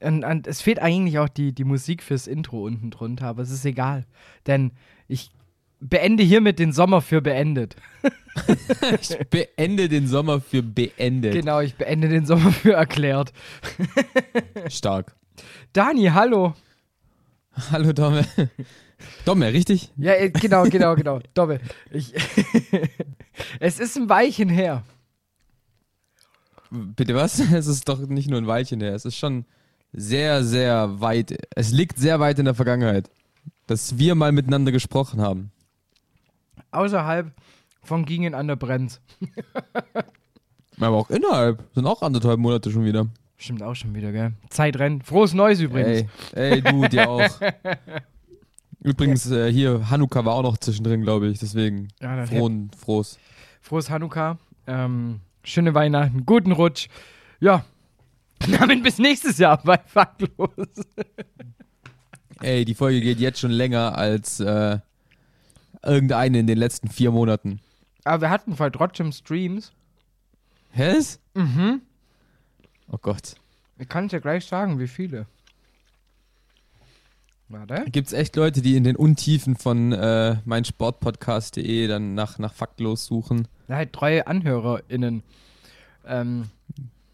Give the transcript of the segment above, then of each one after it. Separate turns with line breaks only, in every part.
Und, und es fehlt eigentlich auch die, die Musik fürs Intro unten drunter, aber es ist egal. Denn ich beende hiermit den Sommer für beendet.
ich beende den Sommer für beendet.
Genau, ich beende den Sommer für erklärt.
Stark.
Dani, hallo.
Hallo, Domme. Domme, richtig?
Ja, äh, genau, genau, genau. Domme. Ich es ist ein Weilchen her.
Bitte was? Es ist doch nicht nur ein Weilchen her. Es ist schon sehr, sehr weit. Es liegt sehr weit in der Vergangenheit, dass wir mal miteinander gesprochen haben.
Außerhalb von Gingen an der Brenz.
Aber auch innerhalb. Sind auch anderthalb Monate schon wieder.
Stimmt auch schon wieder, gell? Zeit rennt. Frohes Neues übrigens.
Ey, ey du, dir auch. Übrigens, äh, hier, Hanukkah war auch noch zwischendrin, glaube ich. Deswegen, ja, frohen, frohes.
Frohes Hanukkah. Ähm, schöne Weihnachten, guten Rutsch. Ja, damit bis nächstes Jahr bei Faktlos.
Ey, die Folge geht jetzt schon länger als äh, irgendeine in den letzten vier Monaten.
Aber wir hatten voll trotzdem Streams.
Hä?
Mhm.
Oh Gott.
Ich kann dir gleich sagen, wie viele.
Warte. Gibt es echt Leute, die in den Untiefen von äh, meinsportpodcast.de dann nach, nach Faktlos suchen?
Ja, halt drei AnhörerInnen. Ähm,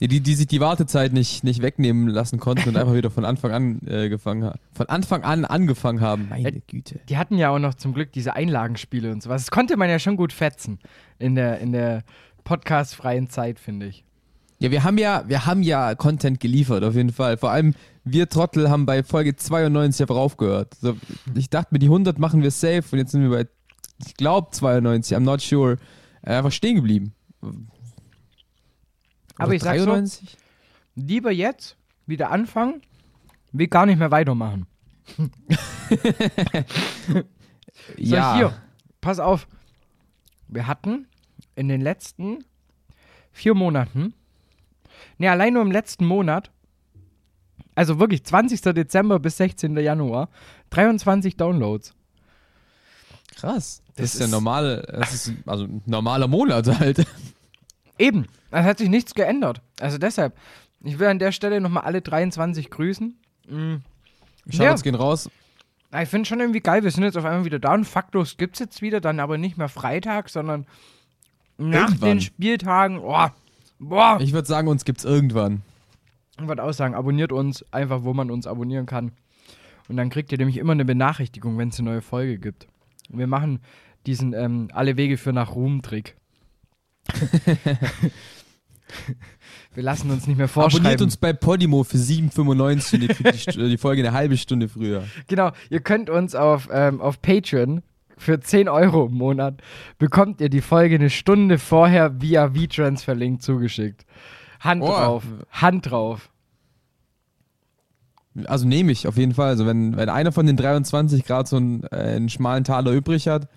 die, die, sich die Wartezeit nicht, nicht wegnehmen lassen konnten und einfach wieder von Anfang an äh, gefangen haben. Von Anfang an angefangen haben.
Meine ja, Güte. Die hatten ja auch noch zum Glück diese Einlagenspiele und sowas. Das konnte man ja schon gut fetzen in der, in der podcast-freien Zeit, finde ich.
Ja, wir haben ja, wir haben ja Content geliefert, auf jeden Fall. Vor allem wir Trottel haben bei Folge 92 einfach aufgehört. So, ich dachte mir, die 100 machen wir safe und jetzt sind wir bei, ich glaube 92, I'm not sure, äh, einfach stehen geblieben.
Aber ich 93? sag so, lieber jetzt wieder anfangen, wie gar nicht mehr weitermachen. ja. So, hier, pass auf. Wir hatten in den letzten vier Monaten, ne, allein nur im letzten Monat, also wirklich 20. Dezember bis 16. Januar, 23 Downloads.
Krass. Das, das ist ja normal, das ist also ein normaler Monat halt.
Eben, es hat sich nichts geändert. Also deshalb, ich will an der Stelle nochmal alle 23 grüßen.
Mhm. Shoutouts ja. gehen raus.
Ich finde schon irgendwie geil, wir sind jetzt auf einmal wieder da und Faktos gibt es jetzt wieder, dann aber nicht mehr Freitag, sondern nach irgendwann. den Spieltagen. Oh, boah.
Ich würde sagen, uns gibt es irgendwann.
Ich würde auch sagen, abonniert uns einfach, wo man uns abonnieren kann. Und dann kriegt ihr nämlich immer eine Benachrichtigung, wenn es eine neue Folge gibt. Und wir machen diesen ähm, Alle Wege für nach Ruhm-Trick. Wir lassen uns nicht mehr vorschreiben.
Abonniert uns bei Podimo für 7,95 und ihr kriegt die, die, Folge eine halbe Stunde früher.
Genau, ihr könnt uns auf, ähm, auf Patreon für 10 Euro im Monat bekommt ihr die Folge eine Stunde vorher via V-Transfer-Link zugeschickt. Hand oh. drauf, Hand drauf.
Also nehme ich auf jeden Fall. Also wenn, wenn einer von den 23 gerade so einen, äh, einen schmalen Taler übrig hat,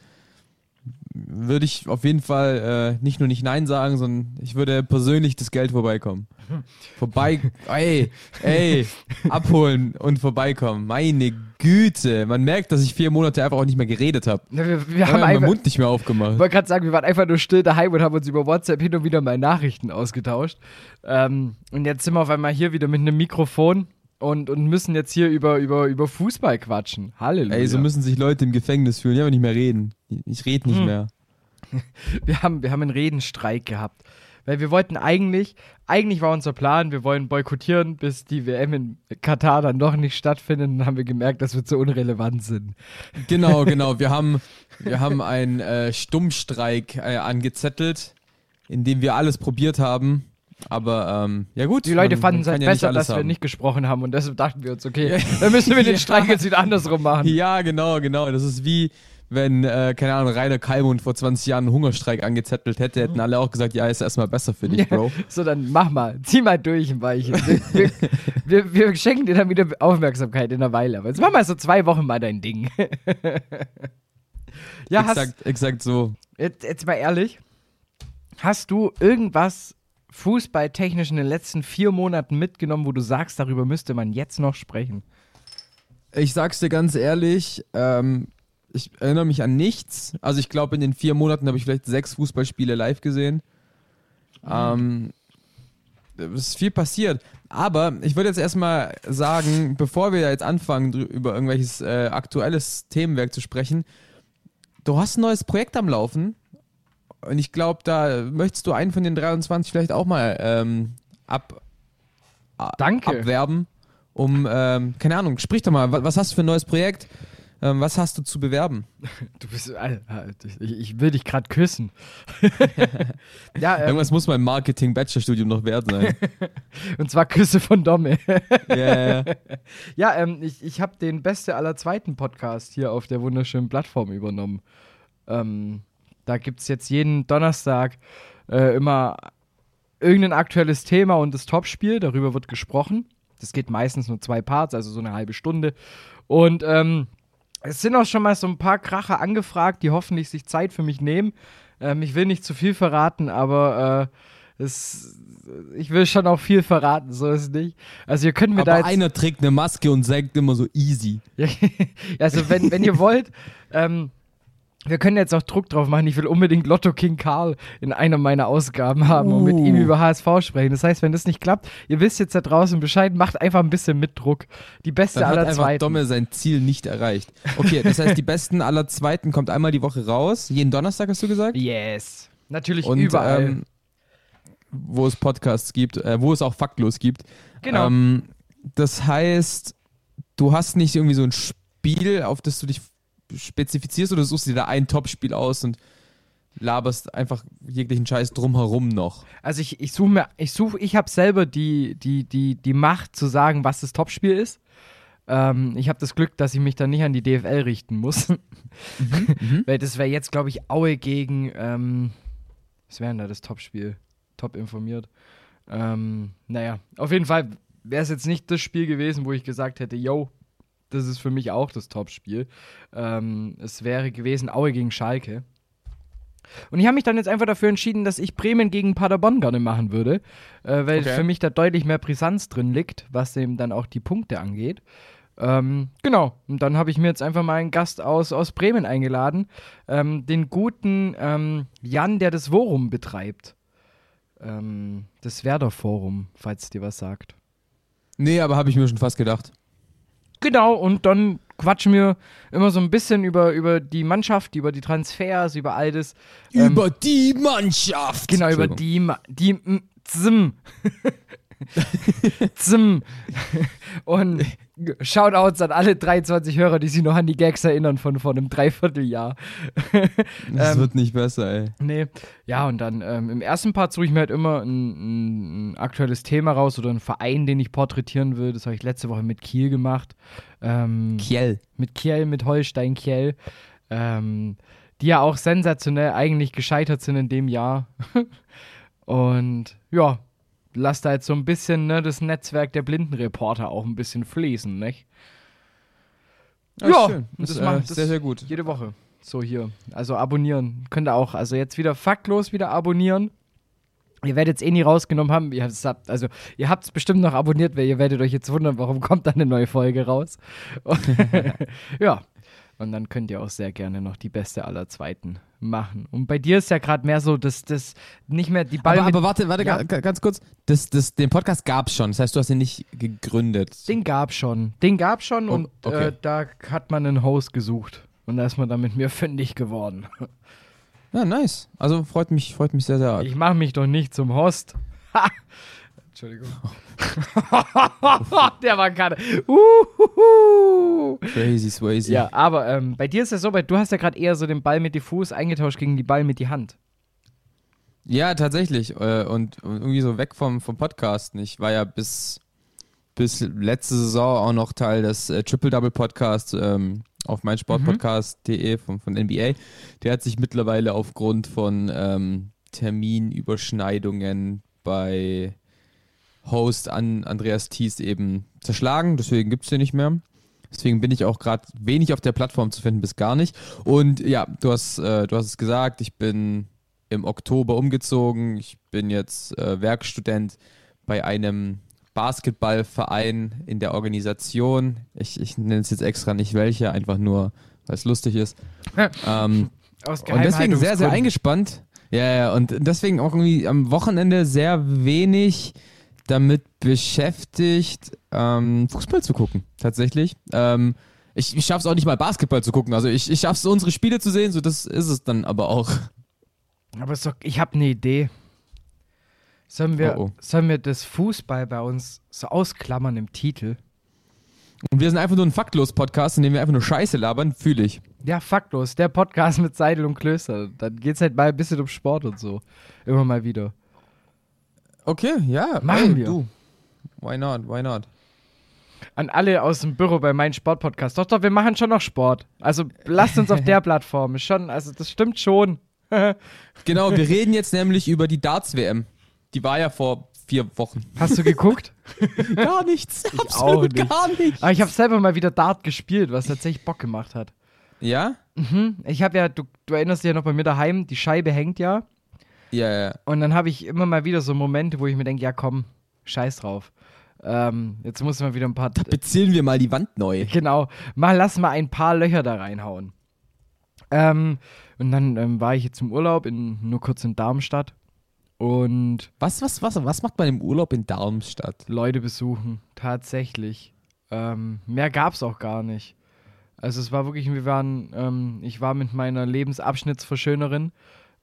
würde ich auf jeden Fall äh, nicht nur nicht Nein sagen, sondern ich würde persönlich das Geld vorbeikommen. Vorbei, ey, ey, abholen und vorbeikommen. Meine Güte, man merkt, dass ich vier Monate einfach auch nicht mehr geredet habe.
Wir, wir haben meinen
Mund nicht mehr aufgemacht.
Ich wollte gerade sagen, wir waren einfach nur still daheim und haben uns über WhatsApp hin und wieder mal Nachrichten ausgetauscht. Ähm, und jetzt sind wir auf einmal hier wieder mit einem Mikrofon und, und müssen jetzt hier über, über, über Fußball quatschen. Halleluja.
Ey, so müssen sich Leute im Gefängnis fühlen. Ja, nicht mehr reden. Ich rede nicht hm. mehr.
Wir haben, wir haben einen Redenstreik gehabt. Weil wir wollten eigentlich, eigentlich war unser Plan, wir wollen boykottieren, bis die WM in Katar dann doch nicht stattfindet. Und dann haben wir gemerkt, dass wir zu unrelevant sind.
Genau, genau. Wir haben, wir haben einen äh, Stummstreik äh, angezettelt, in dem wir alles probiert haben aber ähm, ja gut.
Die Leute fanden es halt ja besser, dass haben. wir nicht gesprochen haben und deshalb dachten wir uns, okay, dann müssen wir den Streik jetzt wieder andersrum machen.
Ja, genau, genau. Das ist wie, wenn, äh, keine Ahnung, Rainer Kalmund vor 20 Jahren einen Hungerstreik angezettelt hätte, hätten alle auch gesagt, ja, ist erstmal besser für dich, Bro.
Ja, so, dann mach mal, zieh mal durch ein Weichen. Wir, wir, wir, schenken dir dann wieder Aufmerksamkeit in einer Weile. Aber jetzt mach mal so zwei Wochen mal dein Ding.
ja, exakt, hast, exakt so.
Jetzt, jetzt mal ehrlich, hast du irgendwas fußballtechnisch in den letzten vier Monaten mitgenommen, wo du sagst, darüber müsste man jetzt noch sprechen?
Ich sag's dir ganz ehrlich, ähm, ich erinnere mich an nichts. Also ich glaube, in den vier Monaten habe ich vielleicht sechs Fußballspiele live gesehen. Ähm, es ist viel passiert. Aber ich würde jetzt erstmal sagen, bevor wir jetzt anfangen, über irgendwelches äh, aktuelles Themenwerk zu sprechen, du hast ein neues Projekt am Laufen. Und ich glaube, da möchtest du einen von den 23 vielleicht auch mal ähm, ab,
Danke.
abwerben. Um, ähm, keine Ahnung, sprich doch mal, was hast du für ein neues Projekt? Ähm, was hast du zu bewerben?
Du bist, ich, will dich gerade küssen.
ja, ähm, Irgendwas muss mein Marketing-Bachelorstudium noch wert sein.
Und zwar Küsse von Domme.
ja, ja,
ja. ähm, ich, ich habe den Beste aller Zweiten Podcast hier auf der wunderschönen Plattform übernommen. Ähm, da gibt es jetzt jeden Donnerstag äh, immer irgendein aktuelles Thema und das Topspiel. Darüber wird gesprochen. Das geht meistens nur zwei Parts, also so eine halbe Stunde. Und ähm, es sind auch schon mal so ein paar Kracher angefragt, die hoffentlich sich Zeit für mich nehmen. Ähm, ich will nicht zu viel verraten, aber äh, es, ich will schon auch viel verraten, so ist es nicht. Also ihr könnt mir
aber
da jetzt
einer trägt eine Maske und sagt immer so easy.
also wenn, wenn ihr wollt, ähm, wir können jetzt auch Druck drauf machen. Ich will unbedingt Lotto King Karl in einer meiner Ausgaben haben uh. und mit ihm uh. über HSV sprechen. Das heißt, wenn das nicht klappt, ihr wisst jetzt da draußen Bescheid, macht einfach ein bisschen mit Druck. Die beste
Dann
aller
hat einfach
Zweiten.
Domme sein Ziel nicht erreicht. Okay, das heißt, die besten aller Zweiten kommt einmal die Woche raus. Jeden Donnerstag hast du gesagt?
Yes. Natürlich
und,
überall.
Ähm, wo es Podcasts gibt, äh, wo es auch faktlos gibt.
Genau.
Ähm, das heißt, du hast nicht irgendwie so ein Spiel, auf das du dich spezifizierst oder suchst dir da ein Topspiel aus und laberst einfach jeglichen Scheiß drumherum noch?
Also ich, ich suche mir, ich suche, ich habe selber die, die, die, die Macht zu sagen, was das Topspiel ist. Ähm, ich habe das Glück, dass ich mich dann nicht an die DFL richten muss. Mhm, mhm. Weil das wäre jetzt, glaube ich, Aue gegen, ähm, was wäre denn da das Topspiel? Top informiert. Ähm, naja, auf jeden Fall wäre es jetzt nicht das Spiel gewesen, wo ich gesagt hätte, yo, das ist für mich auch das Topspiel. Ähm, es wäre gewesen Aue gegen Schalke. Und ich habe mich dann jetzt einfach dafür entschieden, dass ich Bremen gegen Paderborn gerne machen würde, äh, weil okay. für mich da deutlich mehr Brisanz drin liegt, was eben dann auch die Punkte angeht. Ähm, genau, und dann habe ich mir jetzt einfach mal einen Gast aus, aus Bremen eingeladen, ähm, den guten ähm, Jan, der das Forum betreibt. Ähm, das Werder Forum, falls dir was sagt.
Nee, aber habe ich mir schon fast gedacht.
Genau, und dann quatschen wir immer so ein bisschen über, über die Mannschaft, über die Transfers, über all das.
Ähm, über ähm, die Mannschaft!
Genau, über die, die, Zim. Zim. Und Shoutouts an alle 23 Hörer, die sich noch an die Gags erinnern von vor einem Dreivierteljahr.
das ähm, wird nicht besser, ey.
Nee. Ja, und dann ähm, im ersten Part suche ich mir halt immer ein, ein, aktuelles Thema raus oder einen Verein, den ich porträtieren will. Das habe ich letzte Woche mit Kiel gemacht. Ähm,
Kiel.
Mit Kiel, mit Holstein Kiel. Ähm, die ja auch sensationell eigentlich gescheitert sind in dem Jahr. und ja, lass da jetzt so ein bisschen ne, das Netzwerk der Blindenreporter auch ein bisschen fließen, nicht?
Ja, ja schön. das, das macht äh, sehr, sehr gut.
Jede Woche. So hier. Also abonnieren. Könnt ihr auch. Also jetzt wieder faktlos wieder abonnieren. Ihr werdet es eh nie rausgenommen haben. Ihr habt also ihr habt es bestimmt noch abonniert, weil ihr werdet euch jetzt wundern, warum kommt dann eine neue Folge raus. ja. Und dann könnt ihr auch sehr gerne noch die beste aller Zweiten machen. Und bei dir ist ja gerade mehr so, dass das nicht mehr die Ball.
Aber, aber warte, warte, ja. ganz kurz. Das, das, den Podcast gab es schon. Das heißt, du hast ihn nicht gegründet.
Den gab schon. Den gab schon oh, und okay. äh, da hat man einen Host gesucht. Und da ist man dann mit mir fündig geworden.
Ja, nice. Also freut mich, freut mich sehr, sehr arg.
Ich mache mich doch nicht zum Host. Entschuldigung. Der war gerade. Uhuhu.
Crazy, swayzy.
Ja, aber ähm, bei dir ist es so, weil du hast ja gerade eher so den Ball mit die Fuß eingetauscht gegen die Ball mit die Hand.
Ja, tatsächlich. Äh, und, irgendwie so weg vom, vom Podcasten. Ich war ja bis, bis letzte Saison auch noch Teil des äh, Triple Double Podcasts ähm, auf meinsportpodcast.de mhm. von, von NBA. Der hat sich mittlerweile aufgrund von ähm, Terminüberschneidungen bei Host an Andreas Thies eben zerschlagen. Deswegen gibt es den nicht mehr. Deswegen bin ich auch gerade wenig auf der Plattform zu finden, bis gar nicht. Und ja, du hast, äh, du hast es gesagt, ich bin im Oktober umgezogen. Ich bin jetzt äh, Werkstudent bei einem Basketballverein in der Organisation. Ich, ich nenne es jetzt extra nicht welche, einfach nur, weil es lustig ist. ähm, und deswegen sehr, sehr eingespannt. Ja, ja, und deswegen auch irgendwie am Wochenende sehr wenig damit beschäftigt, ähm, Fußball zu gucken, tatsächlich. Ähm, ich, ich schaffe es auch nicht mal Basketball zu gucken. Also ich, ich schaffe es, unsere Spiele zu sehen, so das ist es dann aber auch.
Aber doch, ich habe eine Idee. Sollen wir, oh, oh. sollen wir das Fußball bei uns so ausklammern im Titel?
Und wir sind einfach nur ein Faktlos-Podcast, in dem wir einfach nur Scheiße labern, fühle ich.
Ja, Faktlos, der Podcast mit Seidel und Klöster. Dann geht es halt mal ein bisschen um Sport und so. Immer mal wieder.
Okay, ja.
Machen ey, wir. Du.
Why not, why not?
An alle aus dem Büro bei meinem Sportpodcast. Doch, doch, wir machen schon noch Sport. Also lasst uns auf der Plattform. Schon, also das stimmt schon.
genau, wir reden jetzt nämlich über die Darts-WM. Die war ja vor vier Wochen.
Hast du geguckt?
gar nichts.
Ich Absolut nicht. gar nichts. Aber ich habe selber mal wieder Dart gespielt, was tatsächlich Bock gemacht hat.
Ja?
Mhm. Ich habe ja, du, du erinnerst dich ja noch bei mir daheim, die Scheibe hängt ja.
Ja, ja.
Und dann habe ich immer mal wieder so Momente, wo ich mir denke, ja komm, scheiß drauf. Ähm, jetzt muss man wieder ein paar.
Tapezieren wir mal die Wand neu.
Genau. Mal lass mal ein paar Löcher da reinhauen. Ähm, und dann ähm, war ich jetzt im Urlaub in, nur kurz in Darmstadt. Und.
Was, was, was, was macht man im Urlaub in Darmstadt?
Leute besuchen, tatsächlich. Ähm, mehr gab's auch gar nicht. Also es war wirklich, wir waren, ähm, ich war mit meiner Lebensabschnittsverschönerin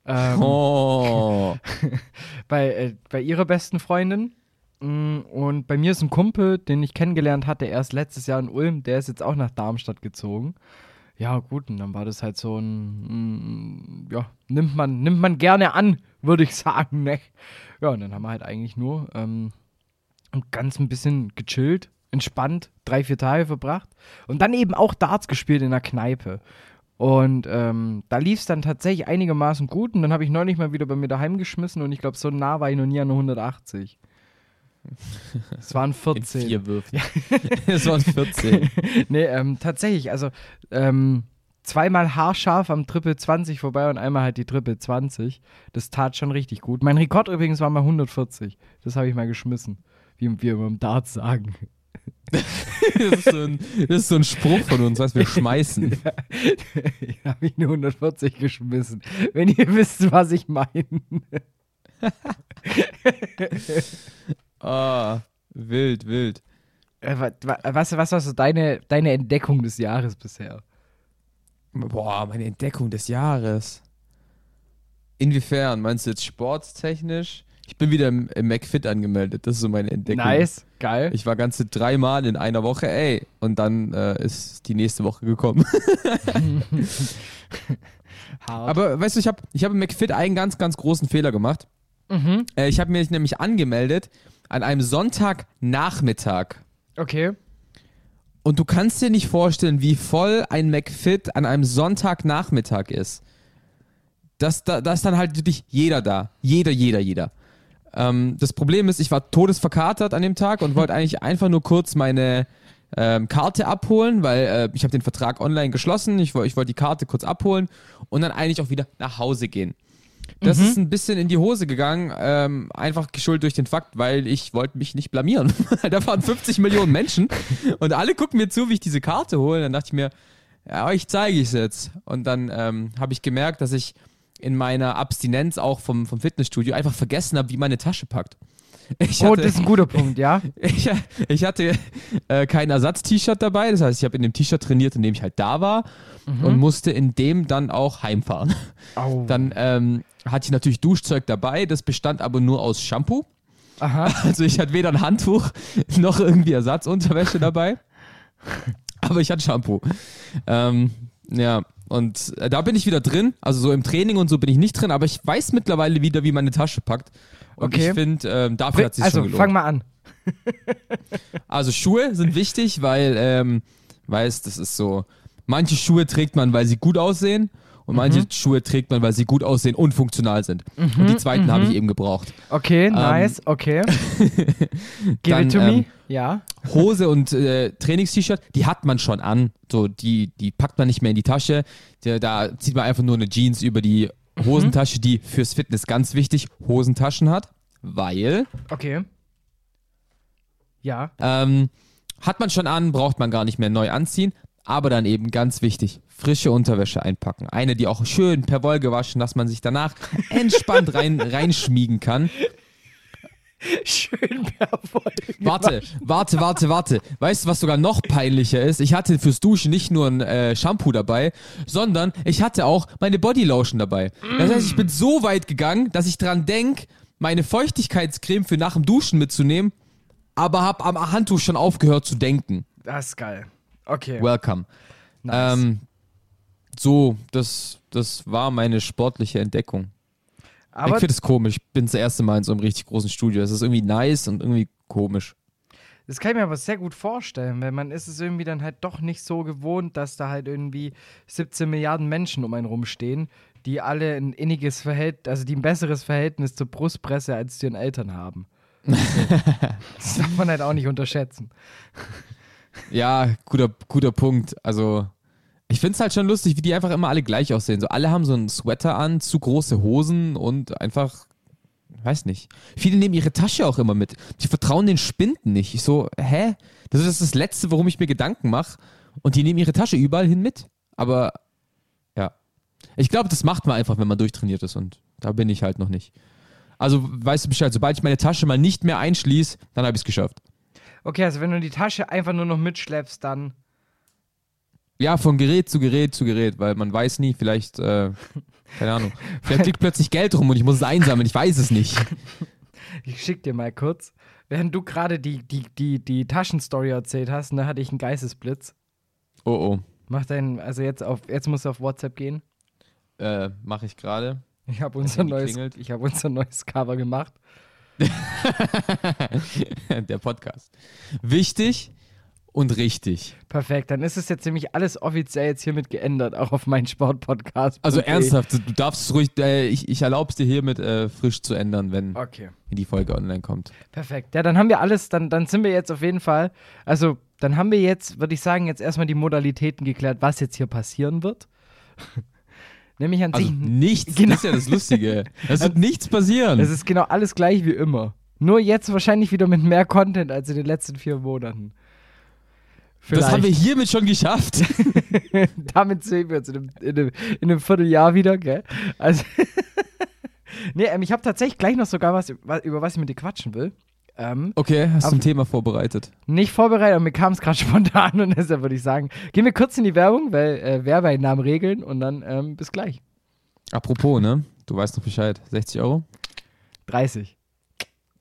ähm,
oh.
bei, äh, bei ihrer besten Freundin. Mm, und bei mir ist ein Kumpel, den ich kennengelernt hatte, erst letztes Jahr in Ulm, der ist jetzt auch nach Darmstadt gezogen. Ja, gut, und dann war das halt so ein, mm, ja, nimmt man, nimmt man gerne an, würde ich sagen, ne? Ja, und dann haben wir halt eigentlich nur ähm, ganz ein bisschen gechillt, entspannt, drei, vier Tage verbracht und dann eben auch Darts gespielt in der Kneipe. Und ähm, da lief es dann tatsächlich einigermaßen gut und dann habe ich neulich mal wieder bei mir daheim geschmissen und ich glaube, so nah war ich noch nie an 180. Es waren 14.
In vier Würfen. Ja. es waren 14.
nee, ähm, tatsächlich, also ähm, zweimal haarscharf am Triple 20 vorbei und einmal halt die Triple 20. Das tat schon richtig gut. Mein Rekord übrigens war mal 140. Das habe ich mal geschmissen, wie wir immer im Dart sagen.
das, ist so ein, das ist so ein Spruch von uns, was wir schmeißen. Ja,
ich habe ich eine 140 geschmissen. Wenn ihr wisst, was ich meine.
Ah, wild, wild.
Äh, was, was war so deine, deine Entdeckung des Jahres bisher?
Boah, meine Entdeckung des Jahres. Inwiefern? Meinst du jetzt sportstechnisch? Ich bin wieder im, im McFit angemeldet. Das ist so meine Entdeckung.
Nice, geil.
Ich war ganze dreimal in einer Woche, ey. Und dann äh, ist die nächste Woche gekommen. Aber weißt du, ich habe ich hab im McFit einen ganz, ganz großen Fehler gemacht. Mhm. Äh, ich habe mich nämlich angemeldet an einem Sonntagnachmittag.
Okay.
Und du kannst dir nicht vorstellen, wie voll ein McFit an einem Sonntagnachmittag ist. Das, da, da ist dann halt wirklich jeder da. Jeder, jeder, jeder. Ähm, das Problem ist, ich war todesverkatert an dem Tag und wollte eigentlich einfach nur kurz meine ähm, Karte abholen, weil äh, ich habe den Vertrag online geschlossen. Ich, ich wollte die Karte kurz abholen und dann eigentlich auch wieder nach Hause gehen. Das mhm. ist ein bisschen in die Hose gegangen, ähm, einfach geschuldet durch den Fakt, weil ich wollte mich nicht blamieren. da waren 50 Millionen Menschen und alle gucken mir zu, wie ich diese Karte hole. Dann dachte ich mir, ja, euch zeige ich es jetzt. Und dann ähm, habe ich gemerkt, dass ich in meiner Abstinenz auch vom, vom Fitnessstudio einfach vergessen habe, wie meine Tasche packt.
Ich oh, das ist ein guter Punkt, ja.
ich, ich hatte äh, kein Ersatz-T-Shirt dabei, das heißt, ich habe in dem T-Shirt trainiert, in dem ich halt da war mhm. und musste in dem dann auch heimfahren. Oh. Dann ähm, hatte ich natürlich Duschzeug dabei, das bestand aber nur aus Shampoo. Aha. Also ich hatte weder ein Handtuch noch irgendwie Ersatzunterwäsche dabei. aber ich hatte Shampoo. Ähm, ja, und äh, da bin ich wieder drin. Also so im Training und so bin ich nicht drin, aber ich weiß mittlerweile wieder, wie meine Tasche packt. Und okay. ich finde, ähm, dafür hat sich
also,
schon gelohnt.
fang mal an.
also Schuhe sind wichtig, weil, ähm, weißt, das ist so manche Schuhe trägt man, weil sie gut aussehen und manche mhm. Schuhe trägt man, weil sie gut aussehen und funktional sind. Mhm, und die zweiten mhm. habe ich eben gebraucht.
Okay, ähm, nice, okay. Give it to me. Ähm, ja.
Hose und äh, Trainings-T-Shirt, die hat man schon an. So, die, die packt man nicht mehr in die Tasche. Die, da zieht man einfach nur eine Jeans über die Hosentasche, die fürs Fitness ganz wichtig Hosentaschen hat, weil.
Okay. Ja.
Ähm, hat man schon an, braucht man gar nicht mehr neu anziehen. Aber dann eben ganz wichtig, frische Unterwäsche einpacken. Eine, die auch schön per Woll gewaschen, dass man sich danach entspannt rein, reinschmiegen kann.
Schön per Woll.
Warte, warte, warte, warte. Weißt du, was sogar noch peinlicher ist? Ich hatte fürs Duschen nicht nur ein äh, Shampoo dabei, sondern ich hatte auch meine Bodylotion dabei. Das heißt, ich bin so weit gegangen, dass ich dran denke, meine Feuchtigkeitscreme für nach dem Duschen mitzunehmen, aber habe am Handtuch schon aufgehört zu denken.
Das ist geil. Okay.
Welcome. Nice. Ähm, so, das, das war meine sportliche Entdeckung. Aber ich finde es komisch. Ich bin das erste Mal in so einem richtig großen Studio. Es ist irgendwie nice und irgendwie komisch.
Das kann ich mir aber sehr gut vorstellen, weil man ist es irgendwie dann halt doch nicht so gewohnt, dass da halt irgendwie 17 Milliarden Menschen um einen rumstehen, die alle ein inniges Verhältnis, also die ein besseres Verhältnis zur Brustpresse als zu ihren Eltern haben. das darf man halt auch nicht unterschätzen.
Ja, guter, guter Punkt. Also, ich finde es halt schon lustig, wie die einfach immer alle gleich aussehen. So, alle haben so einen Sweater an, zu große Hosen und einfach, weiß nicht. Viele nehmen ihre Tasche auch immer mit. Die vertrauen den Spinden nicht. Ich so, hä? Das ist das Letzte, worum ich mir Gedanken mache. Und die nehmen ihre Tasche überall hin mit. Aber, ja. Ich glaube, das macht man einfach, wenn man durchtrainiert ist. Und da bin ich halt noch nicht. Also, weißt du Bescheid, sobald ich meine Tasche mal nicht mehr einschließe, dann habe ich es geschafft.
Okay, also wenn du die Tasche einfach nur noch mitschleppst, dann.
Ja, von Gerät zu Gerät zu Gerät, weil man weiß nie, vielleicht, äh, keine Ahnung, vielleicht liegt plötzlich Geld rum und ich muss es einsammeln, ich weiß es nicht.
Ich schick dir mal kurz. Während du gerade die, die, die, die Taschenstory erzählt hast, da ne, hatte ich einen Geistesblitz.
Oh oh.
Mach deinen, also jetzt auf, jetzt musst du auf WhatsApp gehen.
Äh, mach ich gerade.
Ich habe unser neues, ich habe unser neues Cover gemacht.
Der Podcast. Wichtig und richtig.
Perfekt, dann ist es jetzt nämlich alles offiziell jetzt hiermit geändert, auch auf meinen Sportpodcast.
Also ernsthaft, du darfst es ruhig, äh, ich, ich erlaube es dir hiermit äh, frisch zu ändern, wenn,
okay.
wenn die Folge online kommt.
Perfekt, ja, dann haben wir alles, dann, dann sind wir jetzt auf jeden Fall, also dann haben wir jetzt, würde ich sagen, jetzt erstmal die Modalitäten geklärt, was jetzt hier passieren wird. Nämlich an
also
sich.
Nichts, genau. das ist ja das Lustige. Es wird nichts passieren.
Es ist genau alles gleich wie immer. Nur jetzt wahrscheinlich wieder mit mehr Content als in den letzten vier Monaten.
Vielleicht. Das haben wir hiermit schon geschafft.
Damit sehen wir uns in einem, in einem, in einem Vierteljahr wieder, gell? Also. nee, ähm, ich habe tatsächlich gleich noch sogar was, über was ich mit dir quatschen will.
Ähm, okay, hast du ein Thema vorbereitet?
Nicht vorbereitet, aber mir kam es gerade spontan und deshalb würde ich sagen, gehen wir kurz in die Werbung, weil äh, Werbeeinnahmen regeln und dann ähm, bis gleich.
Apropos, ne? Du weißt noch Bescheid. 60 Euro?
30.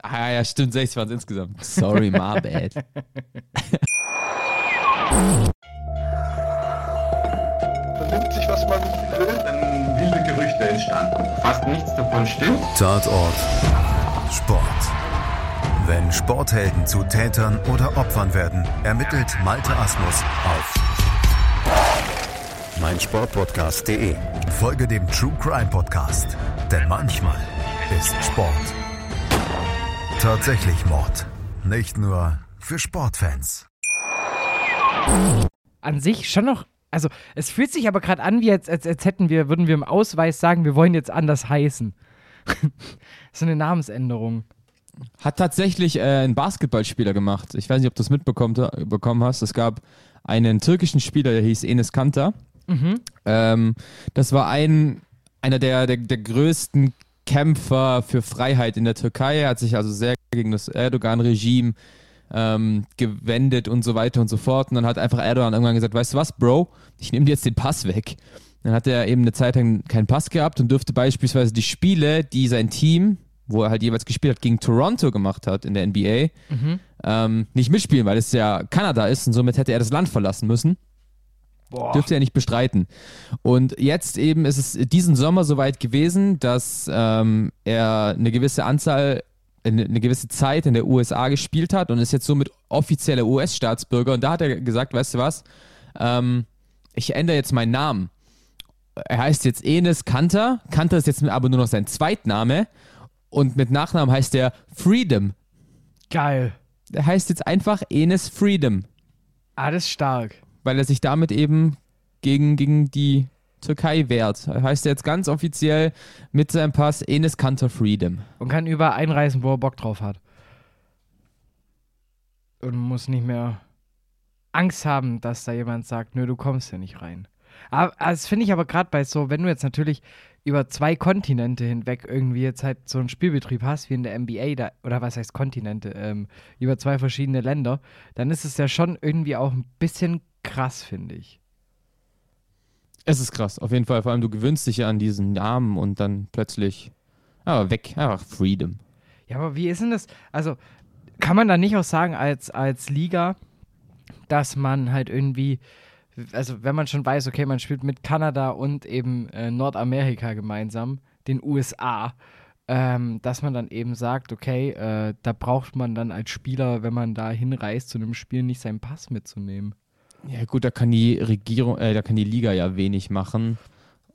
Ah ja, stimmt, 60 waren es insgesamt. Sorry, my bad.
Vernimmt sich, was man will, dann wilde Gerüchte entstanden. Fast nichts davon stimmt.
Tatort. Sport. Wenn Sporthelden zu Tätern oder Opfern werden, ermittelt Malte Asmus auf meinsportpodcast.de. Folge dem True Crime Podcast, denn manchmal ist Sport tatsächlich Mord. Nicht nur für Sportfans.
An sich schon noch also es fühlt sich aber gerade an, wie als, als, als hätten wir, würden wir im Ausweis sagen, wir wollen jetzt anders heißen. so eine Namensänderung.
Hat tatsächlich äh, ein Basketballspieler gemacht. Ich weiß nicht, ob du das mitbekommen hast. Es gab einen türkischen Spieler, der hieß Enes Kanter. Mhm. Ähm, das war ein, einer der, der, der größten Kämpfer für Freiheit in der Türkei. Er hat sich also sehr gegen das Erdogan-Regime ähm, gewendet und so weiter und so fort. Und dann hat einfach Erdogan irgendwann gesagt, weißt du was, Bro, ich nehme dir jetzt den Pass weg. Dann hat er eben eine Zeit lang keinen Pass gehabt und durfte beispielsweise die Spiele, die sein Team wo er halt jeweils gespielt hat, gegen Toronto gemacht hat in der NBA, mhm. ähm, nicht mitspielen, weil es ja Kanada ist und somit hätte er das Land verlassen müssen. Boah. Dürfte er nicht bestreiten. Und jetzt eben ist es diesen Sommer soweit gewesen, dass ähm, er eine gewisse Anzahl, eine, gewisse Zeit in der USA gespielt hat und ist jetzt somit offizieller US-Staatsbürger. Und da hat er gesagt, weißt du was, ähm, ich ändere jetzt meinen Namen. Er heißt jetzt Enes Kanter. Kanter ist jetzt aber nur noch sein Zweitname. Und mit Nachnamen heißt er Freedom.
Geil.
Er heißt jetzt einfach Enes Freedom.
Ah, das ist stark.
Weil er sich damit eben gegen, gegen die Türkei wehrt. Er heißt jetzt ganz offiziell mit seinem Pass Enes Kanter Freedom.
Und kann überall einreisen, wo er Bock drauf hat. Und muss nicht mehr Angst haben, dass da jemand sagt, nö, du kommst ja nicht rein. Aber das finde ich aber gerade bei so, wenn du jetzt natürlich über zwei Kontinente hinweg irgendwie jetzt halt so einen Spielbetrieb hast, wie in der NBA, da, oder was heißt Kontinente, ähm, über zwei verschiedene Länder, dann ist es ja schon irgendwie auch ein bisschen krass, finde ich.
Es ist krass, auf jeden Fall. Vor allem, du gewöhnst dich ja an diesen Namen und dann plötzlich, aber weg, einfach Freedom.
Ja, aber wie ist denn das? Also, kann man da nicht auch sagen, als, als Liga, dass man halt irgendwie, also wenn man schon weiß, okay, man spielt mit Kanada und eben äh, Nordamerika gemeinsam, den USA, ähm, dass man dann eben sagt, okay, äh, da braucht man dann als Spieler, wenn man da hinreist zu einem Spiel, nicht seinen Pass mitzunehmen.
Ja gut, da kann die Regierung, äh, da kann die Liga ja wenig machen.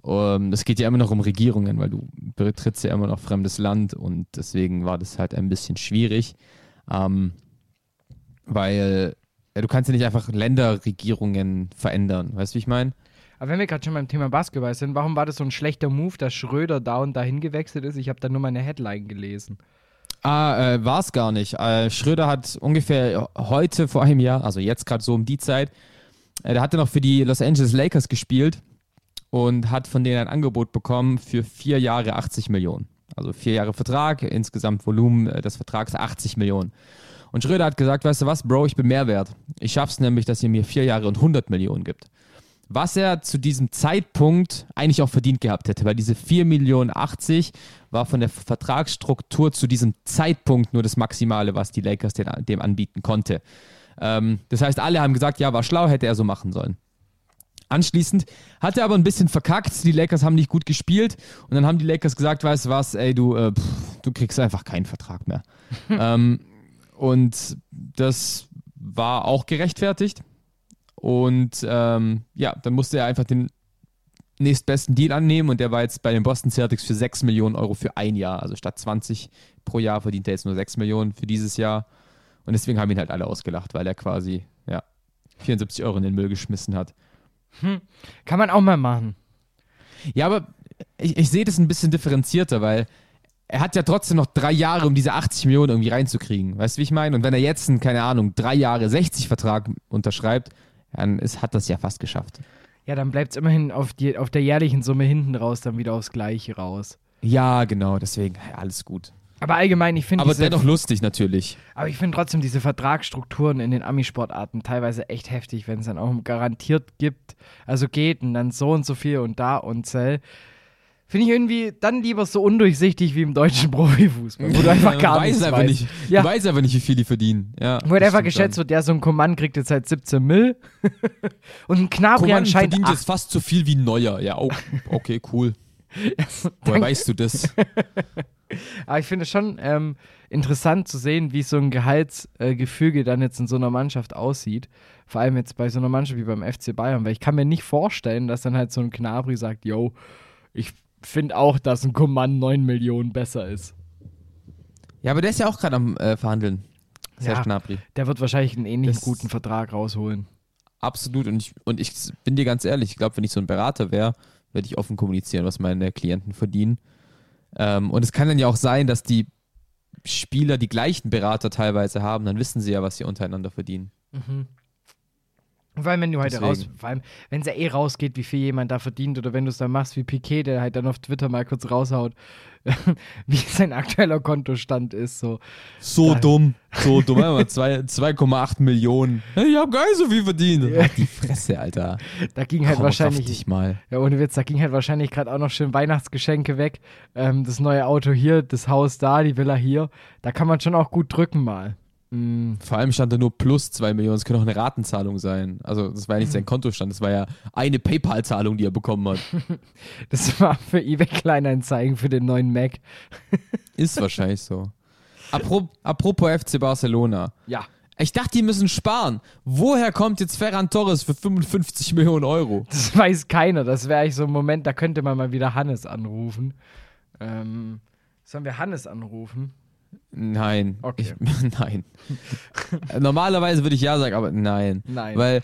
Um, es geht ja immer noch um Regierungen, weil du betrittst ja immer noch fremdes Land und deswegen war das halt ein bisschen schwierig. Ähm, weil ja, du kannst ja nicht einfach Länderregierungen verändern. Weißt du, wie ich meine?
Aber wenn wir gerade schon beim Thema Basketball sind, warum war das so ein schlechter Move, dass Schröder da und dahin gewechselt ist? Ich habe da nur meine Headline gelesen.
Ah, äh, war es gar nicht. Äh, Schröder hat ungefähr heute vor einem Jahr, also jetzt gerade so um die Zeit, äh, der hatte noch für die Los Angeles Lakers gespielt und hat von denen ein Angebot bekommen für vier Jahre 80 Millionen. Also vier Jahre Vertrag, insgesamt Volumen äh, des Vertrags 80 Millionen. Und Schröder hat gesagt, weißt du was, Bro, ich bin mehr wert. Ich schaff's nämlich, dass ihr mir vier Jahre und 100 Millionen gibt. Was er zu diesem Zeitpunkt eigentlich auch verdient gehabt hätte, weil diese 4 Millionen 80 war von der Vertragsstruktur zu diesem Zeitpunkt nur das Maximale, was die Lakers dem anbieten konnte. Ähm, das heißt, alle haben gesagt, ja, war schlau, hätte er so machen sollen. Anschließend hat er aber ein bisschen verkackt. Die Lakers haben nicht gut gespielt. Und dann haben die Lakers gesagt, weißt du was, ey, du, äh, pff, du kriegst einfach keinen Vertrag mehr. ähm, und das war auch gerechtfertigt. Und ähm, ja, dann musste er einfach den nächstbesten Deal annehmen und der war jetzt bei den Boston Celtics für 6 Millionen Euro für ein Jahr. Also statt 20 pro Jahr verdient er jetzt nur 6 Millionen für dieses Jahr. Und deswegen haben ihn halt alle ausgelacht, weil er quasi ja, 74 Euro in den Müll geschmissen hat.
Hm. Kann man auch mal machen.
Ja, aber ich, ich sehe das ein bisschen differenzierter, weil er hat ja trotzdem noch drei Jahre, um diese 80 Millionen irgendwie reinzukriegen. Weißt du, wie ich meine? Und wenn er jetzt einen, keine Ahnung, drei Jahre 60 Vertrag unterschreibt, dann ist, hat das ja fast geschafft.
Ja, dann bleibt es immerhin auf, die, auf der jährlichen Summe hinten raus dann wieder aufs Gleiche raus.
Ja, genau, deswegen, alles gut.
Aber allgemein, ich finde.
Aber dennoch lustig natürlich.
Aber ich finde trotzdem diese Vertragsstrukturen in den Ami-Sportarten teilweise echt heftig, wenn es dann auch garantiert gibt, also geht und dann so und so viel und da und Zell. Finde ich irgendwie dann lieber so undurchsichtig wie im deutschen Profifußball, wo du einfach gar
weiß
nichts
einfach
weißt.
nicht,
Ja.
Du weißt einfach nicht, wie viel die verdienen. Ja,
Wo halt einfach geschätzt
schon.
wird, ja, so ein Command kriegt jetzt halt 17 Mill. und ein Knabri
Koman
anscheinend
verdient
8.
jetzt fast so viel wie ein Neuer. Ja, oh, okay, cool. Woher weißt du das?
Aber ich finde es schon ähm, interessant zu sehen, wie so ein Gehaltsgefüge dann jetzt in so einer Mannschaft aussieht. Vor allem jetzt bei so einer Mannschaft wie beim FC Bayern, weil ich kann mir nicht vorstellen, dass dann halt so ein Knabri sagt, yo, ich finde auch, dass ein Command 9 Millionen besser ist.
Ja, aber der ist ja auch gerade am äh, Verhandeln. Serge
Ja.
Gnabry.
Der wird wahrscheinlich einen ähnlichen
Das-
guten Vertrag rausholen.
Absolut. Und ich, und ich bin dir ganz ehrlich, ich glaube, wenn ich so ein Berater wäre, würde ich offen kommunizieren, was meine Klienten verdienen. Ähm, und es kann dann ja auch sein, dass die Spieler die gleichen Berater teilweise haben, dann wissen sie ja, was sie untereinander verdienen.
Vor allem, wenn du halt
Deswegen.
raus, vor allem, wenn es ja eh rausgeht, wie viel jemand da verdient, oder wenn du es dann machst wie Piquet, der halt dann auf Twitter mal kurz raushaut, wie sein aktueller Kontostand ist, so.
So dumm, so dumm. Einmal zwei- 2,8 Millionen. Ich habe gar nicht so viel verdient. Halt die Fresse, Alter.
Da ging halt
raff
wahrscheinlich,
dich mal.
ja ohne Witz, da ging halt wahrscheinlich gerade auch noch schön Weihnachtsgeschenke weg. Ähm, das neue Auto hier, das Haus da, die Villa hier. Da kann man schon auch gut drücken mal. Mm,
Vor allem stand da nur plus 2 Millionen. Das könnte auch eine Ratenzahlung sein. Also, das war ja nicht sein Kontostand, das war ja eine PayPal-Zahlung, die er bekommen hat.
das war für eBay Kleinanzeigen für den neuen Mac.
Ist wahrscheinlich so. Apro apropos FC Barcelona.
Ja.
Ich dachte, die müssen sparen. Woher kommt jetzt Ferran Torres für 55 Millionen Euro?
Das weiß keiner. Das wäre eigentlich so ein Moment, da könnte man mal wieder Hannes anrufen. Ähm, sollen wir Hannes anrufen?
Nein.
Okay.
Ich, nein. Normalerweise würde ich ja sagen, aber nein.
Nein.
Weil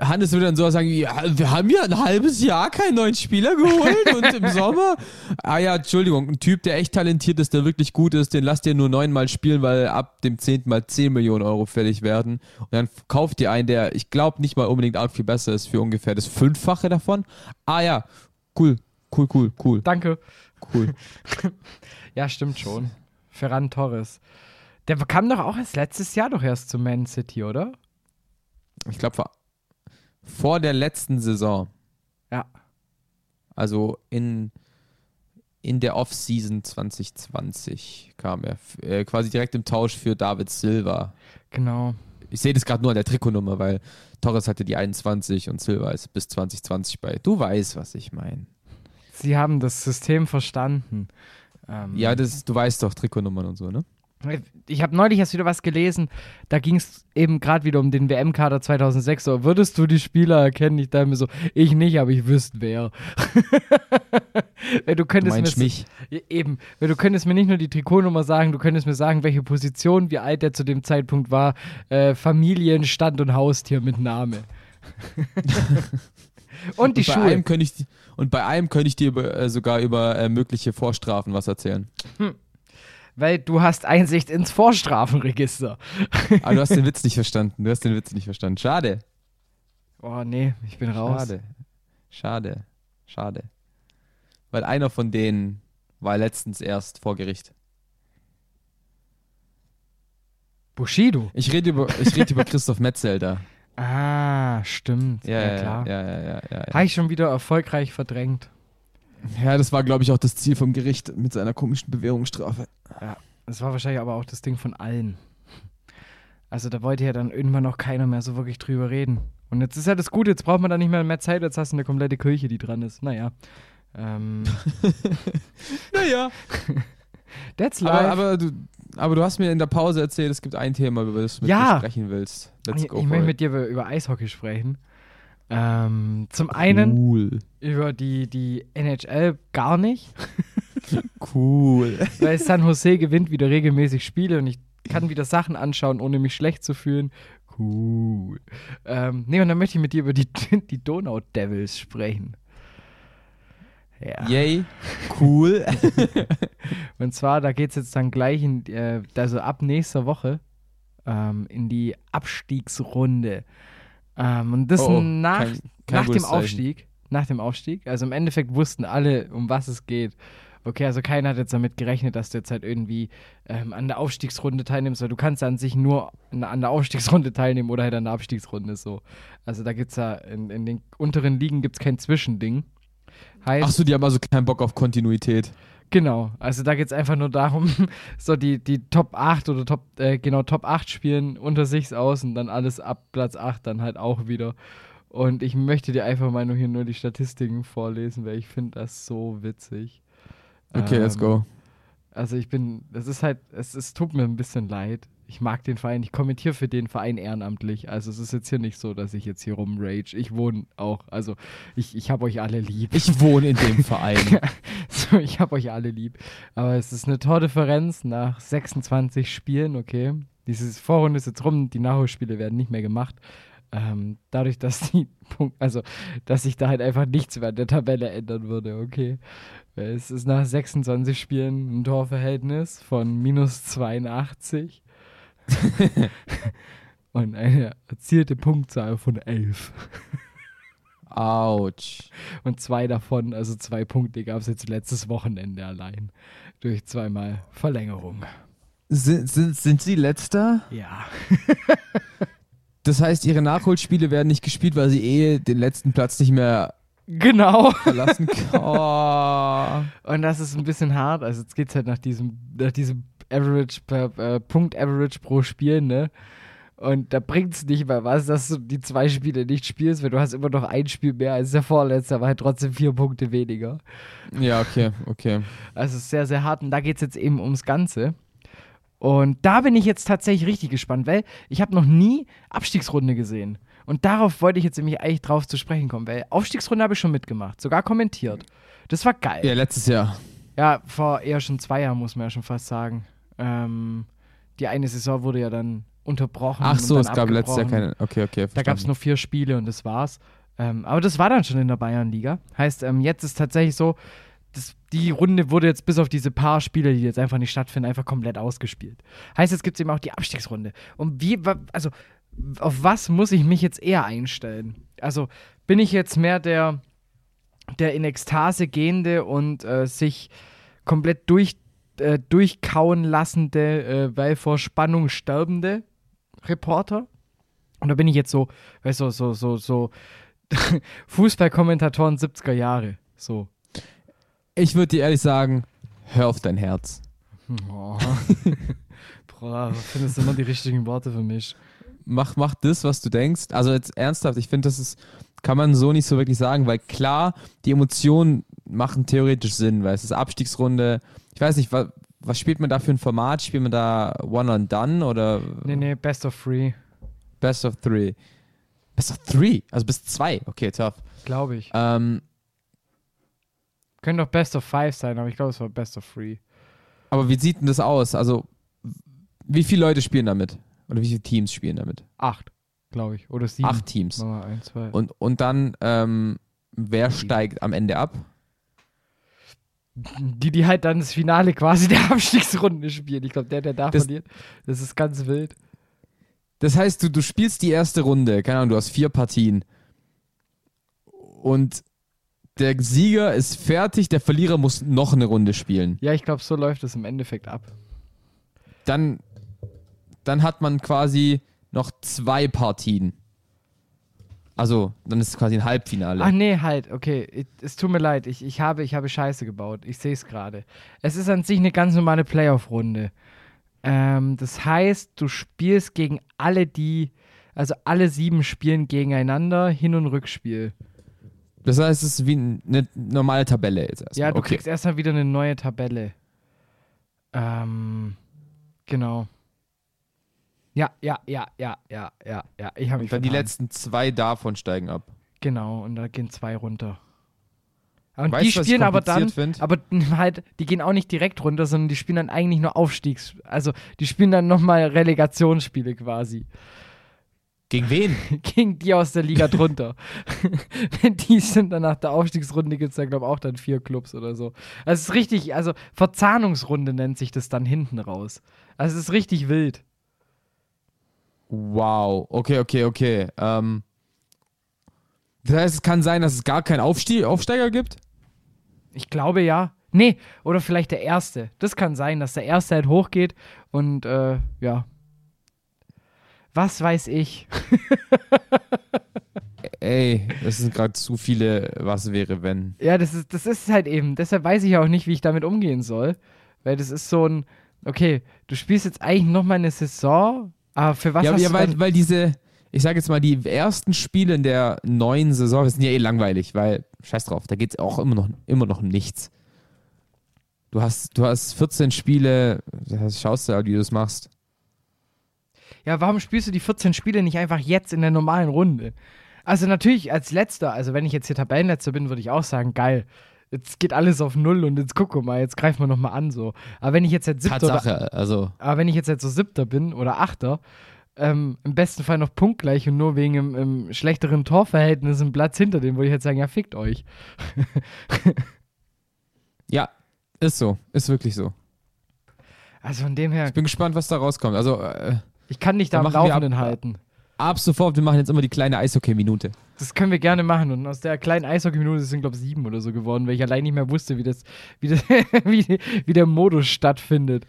Hannes würde dann so sagen, ja, wir haben ja ein halbes Jahr keinen neuen Spieler geholt und im Sommer. Ah ja, Entschuldigung, ein Typ, der echt talentiert ist, der wirklich gut ist, den lasst ihr nur neunmal spielen, weil ab dem zehnten Mal 10 Millionen Euro fällig werden. Und dann kauft ihr einen, der, ich glaube, nicht mal unbedingt arg viel besser ist für ungefähr das Fünffache davon. Ah ja, cool, cool, cool, cool,
Danke.
cool.
Ja, stimmt schon. Ferran Torres. Der kam doch auch erst letztes Jahr doch erst zu Man City, oder?
Ich glaube, vor, vor der letzten Saison.
Ja.
Also in, in der Off-Season 2020 kam er. Äh, quasi direkt im Tausch für David Silva.
Genau.
Ich sehe das gerade nur an der Trikotnummer, weil Torres hatte die 21 und Silva ist bis 2020 bei. Du weißt, was ich meine.
Sie haben das System verstanden. Ähm,
Ja, das, du weißt doch Trikotnummern und so, ne?
Ich habe neulich erst wieder was gelesen, da ging es eben gerade wieder um den WM-Kader 2006. So, würdest du die Spieler erkennen? Ich dachte mir so, ich nicht, aber ich wüsste wer. Du
Du
könntest
meinst
mir
mich.
Eben, du könntest mir nicht nur die Trikotnummer sagen, du könntest mir sagen, welche Position, wie alt er zu dem Zeitpunkt war, äh, Familien, Stand und Haustier mit Name. und die
und, bei
Schuhe.
einem könnte ich, und bei einem könnte ich dir über, äh, sogar über äh, mögliche Vorstrafen was erzählen.
Weil du hast Einsicht ins Vorstrafenregister.
Aber du hast den Witz nicht verstanden. Du hast den Witz nicht verstanden. Schade.
Oh nee, ich bin raus.
Schade. Schade. Schade. Weil einer von denen war letztens erst vor Gericht.
Bushido.
Ich rede über, ich rede über Christoph Metzelder.
Ah, stimmt. Ja,
Ja, ja,
klar.
ja, ja, ja, ja, ja.
Habe ich schon wieder erfolgreich verdrängt.
Ja, das war, glaube ich, auch das Ziel vom Gericht mit seiner komischen Bewährungsstrafe.
Das war wahrscheinlich aber auch das Ding von allen. Also da wollte ja dann irgendwann noch keiner mehr so wirklich drüber reden. Und jetzt ist ja das Gute, jetzt braucht man da nicht mehr mehr Zeit, jetzt hast du eine komplette Kirche, die dran ist. Naja. Ähm,
Naja.
that's life.
Aber, aber, du, aber du hast mir in der Pause erzählt, es gibt ein Thema, über das du mit
Ja.
mir sprechen willst. Let's
ich
go
ich möchte
it.
mit dir über, über Eishockey sprechen. Ähm, zum einen
Cool.
über die, die NHL gar nicht,
Cool.
weil San Jose gewinnt wieder regelmäßig Spiele und ich kann wieder Sachen anschauen, ohne mich schlecht zu fühlen. Cool. Ähm, nee, und dann möchte ich mit dir über die, die Donau Devils sprechen. Ja.
Yay. Cool.
Und zwar, da geht es jetzt dann gleich, in, äh, also ab nächster Woche, ähm, in die Abstiegsrunde. Ähm, und das
Oh, oh,
nach,
kein- kein
nach dem. Aufstieg. Nach dem Aufstieg. Also im Endeffekt wussten alle, um was es geht. Okay, also keiner hat jetzt damit gerechnet, dass du jetzt halt irgendwie ähm, an der Aufstiegsrunde teilnimmst, weil du kannst an sich nur an der Aufstiegsrunde teilnehmen oder halt an der Abstiegsrunde so. Also da gibt es ja, in, in den unteren Ligen gibt es kein Zwischending. Heißt,
Achso, die haben also keinen Bock auf Kontinuität.
Genau, also da geht es einfach nur darum, so die, die Top 8 oder Top, äh, genau, Top 8 spielen unter sich aus und dann alles ab Platz 8 dann halt auch wieder. Und ich möchte dir einfach mal nur hier nur die Statistiken vorlesen, weil ich finde das so witzig.
Okay, let's
Ähm,
go.
Also ich bin, es ist halt, es, es tut mir ein bisschen leid. Ich mag den Verein, ich kommentiere für den Verein ehrenamtlich. Also es ist jetzt hier nicht so, dass ich jetzt hier rumrage. Ich wohne auch, also ich, ich habe euch alle lieb.
Ich wohne in dem Verein.
So, ich habe euch alle lieb. Aber es ist eine Tordifferenz nach 26 Spielen, okay. Dieses Vorrunde ist jetzt rum, die Nachholspiele werden nicht mehr gemacht. Ähm, dadurch, dass die Punkt, also dass sich da halt einfach nichts mehr an der Tabelle ändern würde, okay. Es ist nach 26 Spielen ein Torverhältnis von minus 82 und eine erzielte Punktzahl von 11.
Autsch.
Und zwei davon, also zwei Punkte, gab es jetzt letztes Wochenende allein. Durch zweimal Verlängerung.
Sind, sind, sind sie letzter?
Ja.
Das heißt, ihre Nachholspiele werden nicht gespielt, weil sie eh den letzten Platz nicht mehr
Genau.
verlassen können. Oh.
Und das ist ein bisschen hart. Also jetzt geht es halt nach diesem, nach diesem Average per äh, Punkt Average pro Spiel, ne? Und da bringt es nicht mal was, dass du die zwei Spiele nicht spielst, weil du hast immer noch ein Spiel mehr als der Vorletzte, aber halt trotzdem vier Punkte weniger.
Ja, okay, okay.
Also sehr, sehr hart. Und da geht es jetzt eben ums Ganze. Und da bin ich jetzt tatsächlich richtig gespannt, weil ich habe noch nie Abstiegsrunde gesehen. Und darauf wollte ich jetzt nämlich eigentlich drauf zu sprechen kommen, weil Aufstiegsrunde habe ich schon mitgemacht, sogar kommentiert. Das war geil.
Ja, letztes Jahr.
Ja, vor eher schon zwei Jahren, muss man ja schon fast sagen. Ähm, die eine Saison wurde ja dann unterbrochen.
Ach so, es gab letztes Jahr keine. Okay, okay. Verstanden.
Da gab es nur vier Spiele und das war's. Ähm, aber das war dann schon in der Bayernliga. Heißt, ähm, jetzt ist tatsächlich so, das, die Runde wurde jetzt bis auf diese paar Spiele, die jetzt einfach nicht stattfinden, einfach komplett ausgespielt. Heißt, jetzt gibt es eben auch die Abstiegsrunde. Und wie, also, auf was muss ich mich jetzt eher einstellen? Also, bin ich jetzt mehr der, der in Ekstase gehende und äh, sich komplett durch, äh, durchkauen lassende, äh, weil vor Spannung sterbende Reporter? Und da bin ich jetzt so, weißt du, so, so, so, Fußballkommentatoren 70er Jahre. So.
Ich würde dir ehrlich sagen, hör auf dein Herz.
Oh. Bro, findest du immer die richtigen Worte für mich.
Mach, mach das, was du denkst. Also jetzt ernsthaft, ich finde, das ist, kann man so nicht so wirklich sagen, weil klar, die Emotionen machen theoretisch Sinn, weil es ist Abstiegsrunde. Ich weiß nicht, was, was spielt man da für ein Format? Spielt man da One and Done oder?
Nee, nee, Best of Three.
Best of Three. Best of Three, also bis zwei. Okay, tough.
Glaube ich.
Ähm,
könnte doch Best of Five sein, aber ich glaube, es war Best of Three.
Aber wie sieht denn das aus? Also, wie viele Leute spielen damit? Oder wie viele Teams spielen damit?
Acht, glaube ich. Oder sieben.
Acht Teams.
Mal ein, zwei.
Und, und dann, ähm, wer steigt am Ende ab?
Die, die halt dann das Finale quasi der Abstiegsrunde spielen. Ich glaube, der, der da das, verliert, das ist ganz wild.
Das heißt, du, du spielst die erste Runde, keine Ahnung, du hast vier Partien. Und der Sieger ist fertig, der Verlierer muss noch eine Runde spielen.
Ja, ich glaube, so läuft es im Endeffekt ab.
Dann, dann hat man quasi noch zwei Partien. Also, dann ist es quasi ein Halbfinale.
Ach nee, halt, okay. Es tut mir leid, ich, ich, habe, ich habe Scheiße gebaut. Ich sehe es gerade. Es ist an sich eine ganz normale Playoff-Runde. Ähm, das heißt, du spielst gegen alle die, also alle sieben spielen gegeneinander, Hin- und Rückspiel.
Das heißt, es ist wie eine normale Tabelle jetzt erstmal.
Ja, du okay. kriegst erstmal wieder eine neue Tabelle. Ähm, genau. Ja, ja, ja, ja, ja, ja, ja. Ich habe
mich Und dann vertan. die letzten zwei davon steigen ab.
Genau, und da gehen zwei runter. Und weißt, die spielen aber dann, find? aber halt, die gehen auch nicht direkt runter, sondern die spielen dann eigentlich nur Aufstiegs, also die spielen dann nochmal Relegationsspiele quasi.
Gegen wen?
Gegen die aus der Liga drunter. die sind dann nach der Aufstiegsrunde, gibt es da, glaube ich, auch dann vier Clubs oder so. Also es ist richtig, also Verzahnungsrunde nennt sich das dann hinten raus. Also es ist richtig wild.
Wow, okay, okay, okay. Ähm, das heißt, es kann sein, dass es gar keinen Aufstie Aufsteiger gibt?
Ich glaube ja. Nee, oder vielleicht der Erste. Das kann sein, dass der Erste halt hochgeht und äh, ja, was weiß ich.
Ey, das sind gerade zu viele Was wäre, wenn.
Ja, das ist, das ist halt eben. Deshalb weiß ich auch nicht, wie ich damit umgehen soll. Weil das ist so ein, okay, du spielst jetzt eigentlich nochmal eine Saison, aber für was
ja,
hast
ja,
du
weil, weil diese, ich sage jetzt mal, die ersten Spiele in der neuen Saison sind ja eh langweilig, weil, scheiß drauf, da geht es auch immer noch, immer noch um nichts. Du hast, du hast 14 Spiele, schaust du, wie du das machst
ja, warum spielst du die 14 Spiele nicht einfach jetzt in der normalen Runde? Also natürlich als letzter, also wenn ich jetzt hier Tabellenletzter bin, würde ich auch sagen, geil. Jetzt geht alles auf Null und jetzt wir mal, jetzt greifen wir nochmal an so. Aber wenn ich jetzt jetzt siebter
Tatsache, oder, also.
Aber wenn ich jetzt, jetzt so siebter bin oder achter, ähm, im besten Fall noch punktgleich und nur wegen im, im schlechteren Torverhältnis einen Platz hinter dem, würde ich jetzt sagen, ja, fickt euch.
ja, ist so. Ist wirklich so.
Also von dem her.
Ich bin gespannt, was da rauskommt. Also, äh,
ich kann nicht da am Laufenden ab, halten.
Ab sofort, wir machen jetzt immer die kleine Eishockey-Minute.
Das können wir gerne machen. Und aus der kleinen Eishockey-Minute sind, glaube ich, sieben oder so geworden, weil ich allein nicht mehr wusste, wie, das, wie, das, wie, wie der Modus stattfindet,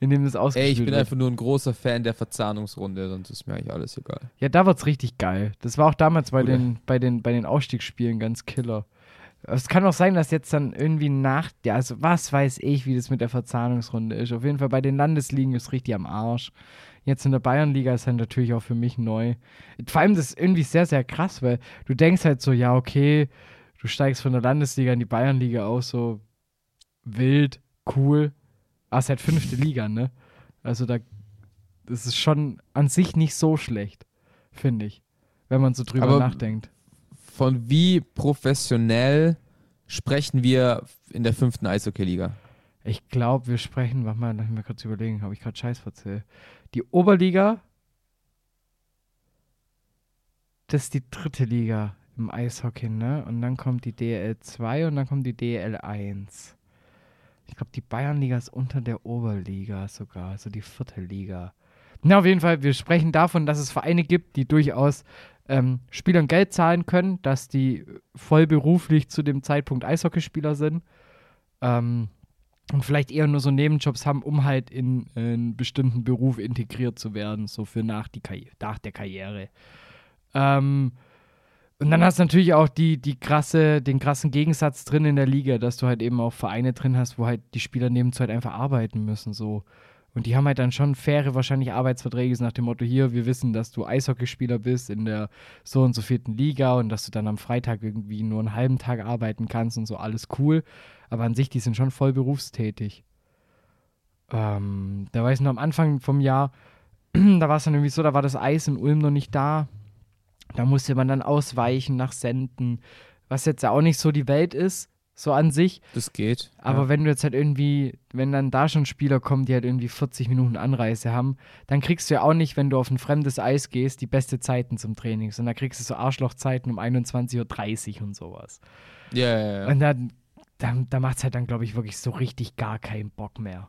in dem das ausgespielt
Ey, ich bin
wird.
einfach nur ein großer Fan der Verzahnungsrunde, sonst ist mir eigentlich alles egal.
Ja, da wird's richtig geil. Das war auch damals bei, den, bei, den, bei den Ausstiegsspielen ganz killer. Es kann auch sein, dass jetzt dann irgendwie nach, ja, also was weiß ich, wie das mit der Verzahnungsrunde ist. Auf jeden Fall bei den Landesligen ist richtig am Arsch. Jetzt in der Bayernliga ist halt natürlich auch für mich neu. Vor allem das ist irgendwie sehr, sehr krass, weil du denkst halt so, ja, okay, du steigst von der Landesliga in die Bayernliga aus, so wild, cool. Aber es ist halt fünfte Liga, ne? Also da das ist schon an sich nicht so schlecht, finde ich, wenn man so drüber Aber nachdenkt.
Von wie professionell sprechen wir in der fünften Eishockey-Liga?
Ich glaube, wir sprechen, warte mal, lass mich mal kurz überlegen, habe ich gerade Scheiß erzählt. Die Oberliga, das ist die dritte Liga im Eishockey, ne? Und dann kommt die DL 2 und dann kommt die DL 1. Ich glaube, die Bayernliga ist unter der Oberliga sogar, also die vierte Liga. Na, auf jeden Fall, wir sprechen davon, dass es Vereine gibt, die durchaus ähm, Spielern Geld zahlen können, dass die vollberuflich zu dem Zeitpunkt Eishockeyspieler sind. Ähm, und vielleicht eher nur so Nebenjobs haben, um halt in, in einen bestimmten Beruf integriert zu werden, so für nach, die nach der Karriere. Ähm, und dann hast du natürlich auch die, die krasse, den krassen Gegensatz drin in der Liga, dass du halt eben auch Vereine drin hast, wo halt die Spieler nebenzu halt einfach arbeiten müssen. So. Und die haben halt dann schon faire, wahrscheinlich Arbeitsverträge nach dem Motto: hier, wir wissen, dass du Eishockeyspieler bist in der so und so vierten Liga und dass du dann am Freitag irgendwie nur einen halben Tag arbeiten kannst und so, alles cool. Aber an sich, die sind schon voll berufstätig. Ähm, da weiß ich noch am Anfang vom Jahr, da war es dann irgendwie so, da war das Eis in Ulm noch nicht da. Da musste man dann ausweichen nach Senden, was jetzt ja auch nicht so die Welt ist, so an sich.
Das geht.
Aber ja. wenn du jetzt halt irgendwie, wenn dann da schon Spieler kommen, die halt irgendwie 40 Minuten Anreise haben, dann kriegst du ja auch nicht, wenn du auf ein fremdes Eis gehst, die beste Zeiten zum Training, sondern kriegst du so Arschlochzeiten um 21.30 Uhr und sowas.
Ja, ja, ja.
Und dann, da, da macht es halt dann, glaube ich, wirklich so richtig gar keinen Bock mehr.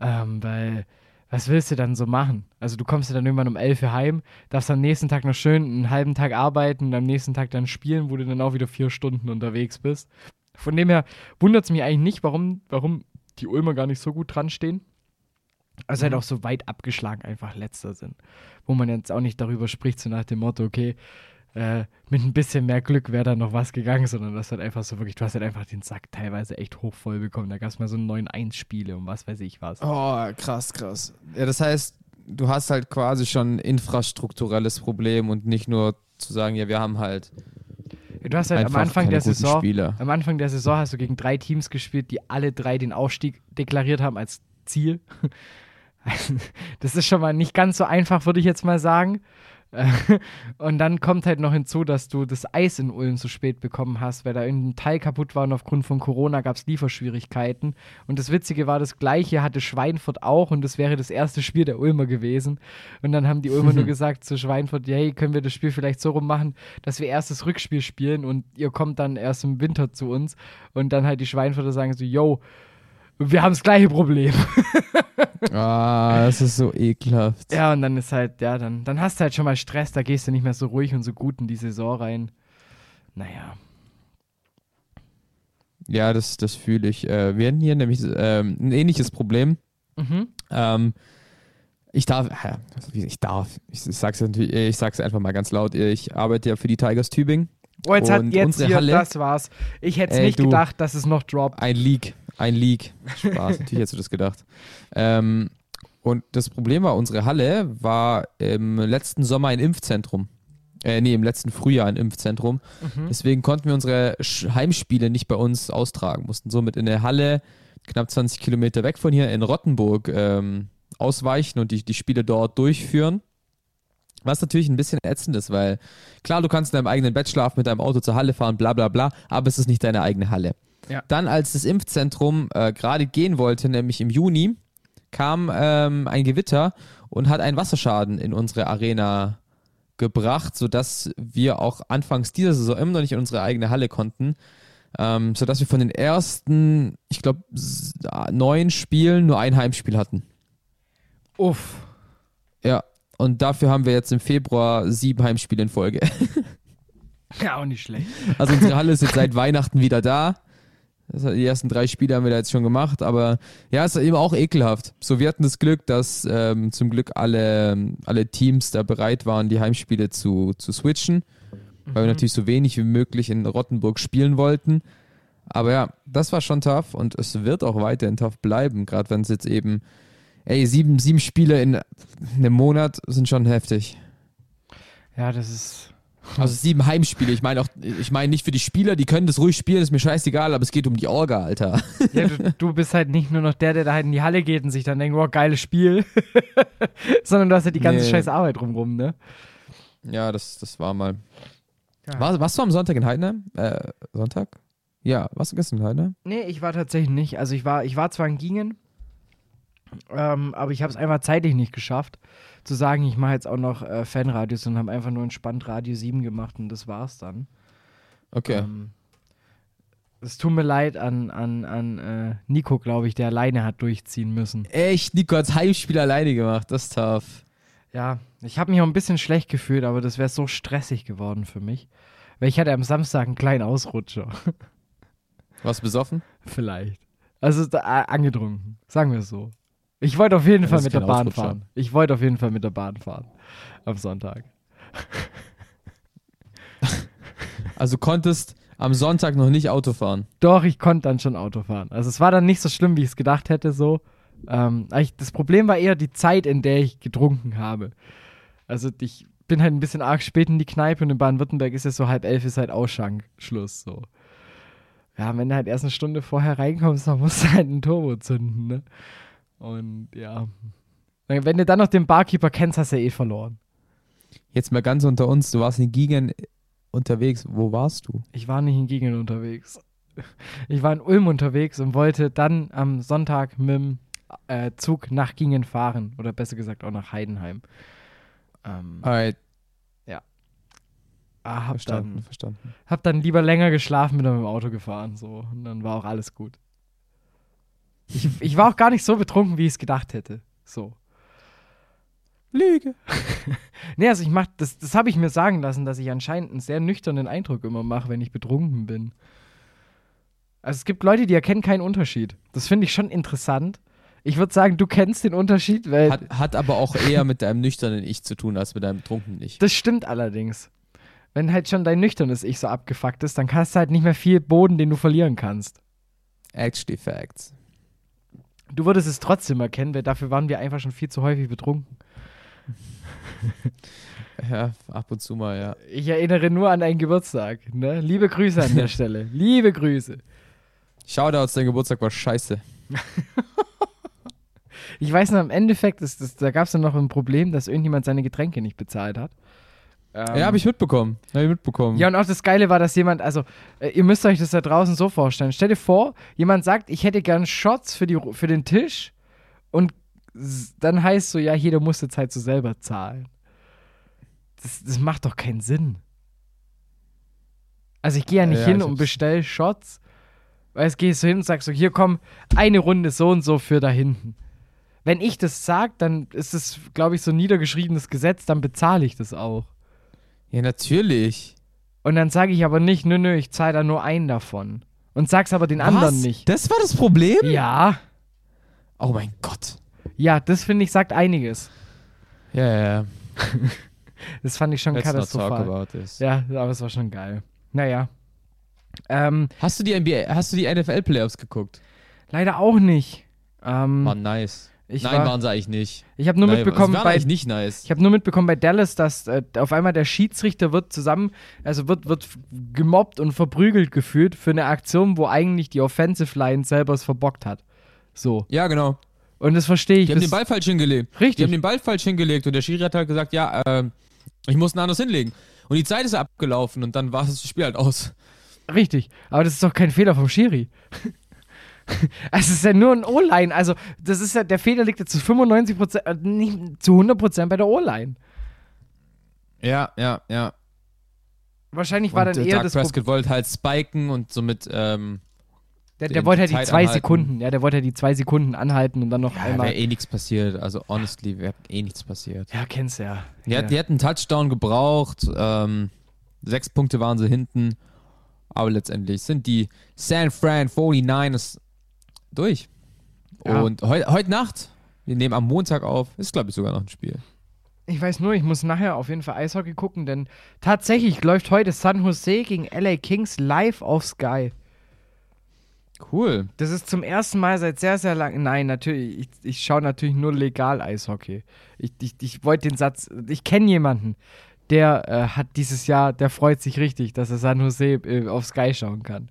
Ähm, weil was willst du dann so machen? Also du kommst ja dann irgendwann um 11 Uhr heim, darfst am nächsten Tag noch schön einen halben Tag arbeiten und am nächsten Tag dann spielen, wo du dann auch wieder vier Stunden unterwegs bist. Von dem her wundert es mich eigentlich nicht, warum, warum die Ulmer gar nicht so gut dran stehen. Also halt mhm. auch so weit abgeschlagen einfach letzter sind. Wo man jetzt auch nicht darüber spricht, so nach dem Motto, okay, äh, mit ein bisschen mehr Glück wäre da noch was gegangen, sondern das hat einfach so wirklich, du hast halt einfach den Sack teilweise echt hoch voll bekommen. Da gab es mal so 9-1-Spiele und was weiß ich was.
Oh, krass, krass. Ja, das heißt, du hast halt quasi schon ein infrastrukturelles Problem und nicht nur zu sagen, ja, wir haben halt.
Du hast halt am Anfang der Saison, Spieler. am Anfang der Saison hast du gegen drei Teams gespielt, die alle drei den Aufstieg deklariert haben als Ziel. das ist schon mal nicht ganz so einfach, würde ich jetzt mal sagen. und dann kommt halt noch hinzu, dass du das Eis in Ulm so spät bekommen hast, weil da irgendein Teil kaputt war und aufgrund von Corona gab es Lieferschwierigkeiten. Und das Witzige war, das gleiche hatte Schweinfurt auch und das wäre das erste Spiel der Ulmer gewesen. Und dann haben die Ulmer nur gesagt zu Schweinfurt, hey, können wir das Spiel vielleicht so rum machen, dass wir erst das Rückspiel spielen und ihr kommt dann erst im Winter zu uns. Und dann halt die Schweinfurter sagen so, yo, wir haben das gleiche Problem.
ah, das ist so ekelhaft.
Ja, und dann ist halt, ja, dann, dann hast du halt schon mal Stress, da gehst du nicht mehr so ruhig und so gut in die Saison rein. Naja.
Ja, das, das fühle ich. Äh, wir hatten hier nämlich ähm, ein ähnliches Problem. Mhm. Ähm, ich darf, ich darf, ich sag's natürlich, ich sag's einfach mal ganz laut, ich arbeite ja für die Tigers Tübingen.
Oh, jetzt hat jetzt hier, Halle, das war's. Ich hätte es nicht du, gedacht, dass es noch droppt.
Ein Leak. Ein Leak. Spaß, natürlich hättest du das gedacht. Ähm, und das Problem war, unsere Halle war im letzten Sommer ein Impfzentrum. Äh, nee, im letzten Frühjahr ein Impfzentrum. Mhm. Deswegen konnten wir unsere Heimspiele nicht bei uns austragen. Mussten somit in der Halle, knapp 20 Kilometer weg von hier, in Rottenburg ähm, ausweichen und die, die Spiele dort durchführen. Was natürlich ein bisschen ätzend ist, weil klar, du kannst in deinem eigenen Bett schlafen, mit deinem Auto zur Halle fahren, bla bla bla, aber es ist nicht deine eigene Halle. Ja. Dann, als das Impfzentrum äh, gerade gehen wollte, nämlich im Juni, kam ähm, ein Gewitter und hat einen Wasserschaden in unsere Arena gebracht, sodass wir auch anfangs dieser Saison immer noch nicht in unsere eigene Halle konnten. Ähm, sodass wir von den ersten, ich glaube, neun Spielen nur ein Heimspiel hatten.
Uff.
Ja, und dafür haben wir jetzt im Februar sieben Heimspiele in Folge.
Ja, auch nicht schlecht.
Also unsere Halle ist jetzt seit Weihnachten wieder da. Die ersten drei Spiele haben wir da jetzt schon gemacht, aber ja, es ist eben auch ekelhaft. So, wir hatten das Glück, dass ähm, zum Glück alle, alle Teams da bereit waren, die Heimspiele zu, zu switchen, weil wir mhm. natürlich so wenig wie möglich in Rottenburg spielen wollten. Aber ja, das war schon tough und es wird auch weiterhin tough bleiben, gerade wenn es jetzt eben, ey, sieben, sieben Spiele in einem Monat sind schon heftig.
Ja, das ist
Also sieben Heimspiele. Ich meine auch, ich meine nicht für die Spieler, die können das ruhig spielen, ist mir scheißegal, aber es geht um die Orga, Alter.
Ja, du, du bist halt nicht nur noch der, der da halt in die Halle geht und sich dann denkt, oh, geiles Spiel. Sondern du hast halt die ganze
Nee.
scheiß Arbeit drumrum, ne?
Ja, das, das war mal.
Ja.
War, warst du am Sonntag in Heidenheim? Äh, Sonntag? Ja, warst du gestern in Heidenheim?
Nee, ich war tatsächlich nicht. Also ich war, ich war zwar in Gingen, ähm, aber ich habe es einfach zeitlich nicht geschafft, zu sagen, ich mache jetzt auch noch äh, Fanradios und habe einfach nur entspannt Radio 7 gemacht und das war's dann.
Okay.
Ähm, es tut mir leid an, an, an äh, Nico, glaube ich, der alleine hat durchziehen müssen.
Echt, Nico hat's Heimspiel alleine gemacht, das ist tough.
Ja, ich habe mich auch ein bisschen schlecht gefühlt, aber das wäre so stressig geworden für mich. Weil ich hatte am Samstag einen kleinen Ausrutscher.
Warst du besoffen?
Vielleicht. Also äh, angetrunken, sagen wir es so. Ich wollte auf jeden
Ja,
Fall mit der Bahn
Ausrutscher.
fahren. Ich wollte auf jeden Fall mit der Bahn fahren. Am Sonntag.
Also konntest am Sonntag noch nicht Auto fahren.
Doch, ich konnte dann schon Auto fahren. Also es war dann nicht so schlimm, wie ich es gedacht hätte, so. Ähm, ich, das Problem war eher die Zeit, in der ich getrunken habe. Also ich bin halt ein bisschen arg spät in die Kneipe und in Baden-Württemberg ist es so halb elf, ist halt Ausschank, Schluss, so. Ja, wenn du halt erst eine Stunde vorher reinkommst, dann musst du halt einen Turbo zünden, ne? Und ja. Wenn du dann noch den Barkeeper kennst, hast du ja eh verloren.
Jetzt mal ganz unter uns, du warst in Gigan unterwegs. Wo warst du?
Ich war nicht in Gingen unterwegs. Ich war in Ulm unterwegs und wollte dann am Sonntag mit dem äh, Zug nach Gingen fahren. Oder besser gesagt auch nach Heidenheim. Ähm,
Alright,
ah, hab,
verstanden,
dann,
verstanden.
hab dann lieber länger geschlafen, bin dann mit dem Auto gefahren. So. Und dann war auch alles gut. Ich, ich war auch gar nicht so betrunken, wie ich es gedacht hätte. So.
Lüge.
Nee, also ich mach, das, das habe ich mir sagen lassen, dass ich anscheinend einen sehr nüchternen Eindruck immer mache, wenn ich betrunken bin. Also es gibt Leute, die erkennen keinen Unterschied. Das finde ich schon interessant. Ich würde sagen, du kennst den Unterschied, weil
Hat, hat aber auch eher mit deinem nüchternen Ich zu tun, als mit deinem betrunkenen Ich.
das stimmt allerdings. Wenn halt schon dein nüchternes Ich so abgefuckt ist, dann hast du halt nicht mehr viel Boden, den du verlieren kannst.
Actually Facts.
Du würdest es trotzdem erkennen, weil dafür waren wir einfach schon viel zu häufig betrunken.
Ja, ab und zu mal, ja.
Ich erinnere nur an deinen Geburtstag. Ne? Liebe Grüße an der Stelle. Liebe Grüße.
Shoutouts, dein Geburtstag war scheiße.
Ich weiß noch, im Endeffekt, ist das, da gab es dann noch ein Problem, dass irgendjemand seine Getränke nicht bezahlt hat. Ähm,
ja, habe ich mitbekommen. Hab ich mitbekommen.
Ja, und auch das Geile war, dass jemand, also, äh, ihr müsst euch das da draußen so vorstellen. Stell dir vor, jemand sagt, ich hätte gern Shots für, die, für den Tisch und dann heißt so, ja, du musst jetzt halt so selber zahlen. Das, das macht doch keinen Sinn. Also, ich gehe ja nicht
Ja,
hin und bestell Shots. Weil es gehst du hin und sagst so, hier komm, eine Runde so und so für da hinten. Wenn ich das sag, dann ist es, glaube ich, so ein niedergeschriebenes Gesetz, dann bezahle ich das auch.
Ja, natürlich.
Und dann sage ich aber nicht, nö, nö, ich zahle da nur einen davon. Und sag's aber den anderen
Was?
nicht.
Das war das Problem?
Ja,
Oh mein Gott.
ja, das finde ich sagt einiges.
Ja, ja, ja.
Das fand ich schon
Let's not talk
katastrophal.
about this.
Ja, aber es war schon geil. Naja. Ähm,
Hast du die NBA, hast du die NFL-Playoffs geguckt?
leider auch nicht. Ähm,
War nice.
Ich
Nein,
war,
waren sie eigentlich nicht.
ich habe nur
Nein,
mitbekommen bei
nicht nice.
Ich habe nur mitbekommen bei Dallas, dass äh, auf einmal der Schiedsrichter wird zusammen, also wird, wird gemobbt und verprügelt gefühlt für eine Aktion, wo eigentlich die Offensive Line selber es verbockt hat. So.
ja, genau.
Und das verstehe ich.
Die haben den Ball falsch hingelegt. Die
Richtig.
haben den Ball falsch hingelegt und der Schiri hat halt gesagt, ja, ähm, ich muss ihn anders hinlegen. Und die Zeit ist abgelaufen und dann war das Spiel halt aus.
Richtig. Aber das ist doch kein Fehler vom Schiri. Also, es ist ja nur ein O-Line. Also, das ist ja, der Fehler liegt ja zu 95 Prozent, äh, nicht zu 100 Prozent bei der O-Line.
Ja, ja, ja.
Wahrscheinlich war
und
dann
äh,
eher
Doug
das.
Prescott wollte halt spiken und somit, ähm,
Der, der wollte halt
die
zwei
anhalten.
Sekunden, ja, der wollte halt die zwei Sekunden anhalten und dann noch
ja,
einmal.
wäre eh nichts passiert. Also, honestly, wäre eh nichts passiert.
Ja, kennst du ja.
Die,
ja.
hat, die hätten einen Touchdown gebraucht. Ähm, sechs Punkte waren sie hinten. Aber letztendlich sind die San Fran 49ers durch.
Ja.
Und heu, heute Nacht, wir nehmen am Montag auf, ist glaube ich sogar noch ein Spiel.
Ich weiß nur, ich muss nachher auf jeden Fall Eishockey gucken, denn tatsächlich läuft heute San Jose gegen LA Kings live auf Sky.
Cool.
Das ist zum ersten Mal seit sehr, sehr lang. Nein, natürlich, ich, ich schaue natürlich nur legal Eishockey. Ich, ich, ich wollte den Satz, ich kenne jemanden, der äh, hat dieses Jahr, der freut sich richtig, dass er San Jose äh, auf Sky schauen kann.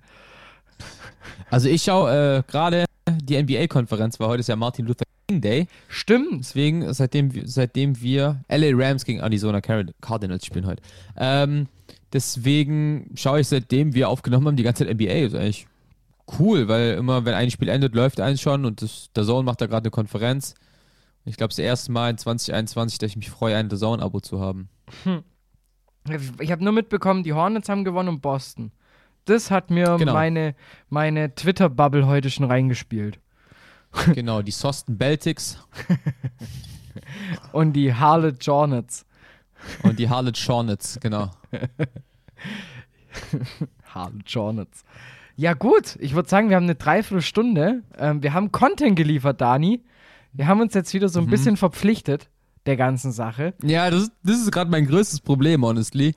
Also ich schaue äh, gerade die NBA-Konferenz, weil heute ist ja Martin Luther King Day.
Stimmt.
Deswegen, seitdem, seitdem wir LA Rams gegen Arizona Cardinals spielen heute. Ähm, deswegen schaue ich, seitdem wir aufgenommen haben, die ganze Zeit NBA. ist eigentlich cool, weil immer, wenn ein Spiel endet, läuft eins schon und das, der Zone macht da gerade eine Konferenz. Ich glaube, das erste Mal in 2021, dass ich mich freue, ein The Zone-Abo zu haben. Hm.
Ich habe nur mitbekommen, die Hornets haben gewonnen und Boston. Das hat mir genau. meine, meine Twitter-Bubble heute schon reingespielt.
Genau, die Sosten Beltics.
und die Harlot Hornets.
Und die Harlot Hornets, genau.
Harlot Hornets. Ja, gut, ich würde sagen, wir haben eine Dreiviertelstunde. Ähm, wir haben Content geliefert, Dani. Wir haben uns jetzt wieder so ein mhm. bisschen verpflichtet der ganzen Sache.
Ja, das, das ist gerade mein größtes Problem, honestly.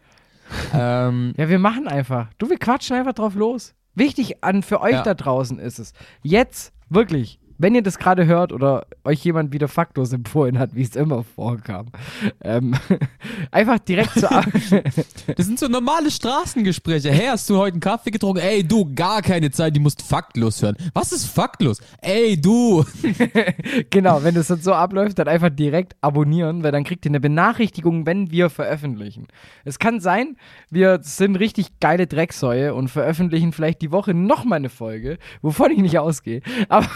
Ähm, ja, wir machen einfach. Du, wir quatschen einfach drauf los. Wichtig an für euch ja. da draußen ist es. Jetzt, wirklich, wenn ihr das gerade hört oder euch jemand wieder faktlos empfohlen hat, wie es immer vorkam, ähm, einfach direkt zu.
das sind so normale Straßengespräche. Hey, hast du heute einen Kaffee getrunken? Ey, du, gar keine Zeit, die musst faktlos hören. Was ist faktlos? Ey, du.
genau, wenn das dann so abläuft, dann einfach direkt abonnieren, weil dann kriegt ihr eine Benachrichtigung, wenn wir veröffentlichen. Es kann sein, wir sind richtig geile Drecksäue und veröffentlichen vielleicht die Woche nochmal eine Folge, wovon ich nicht ausgehe. Aber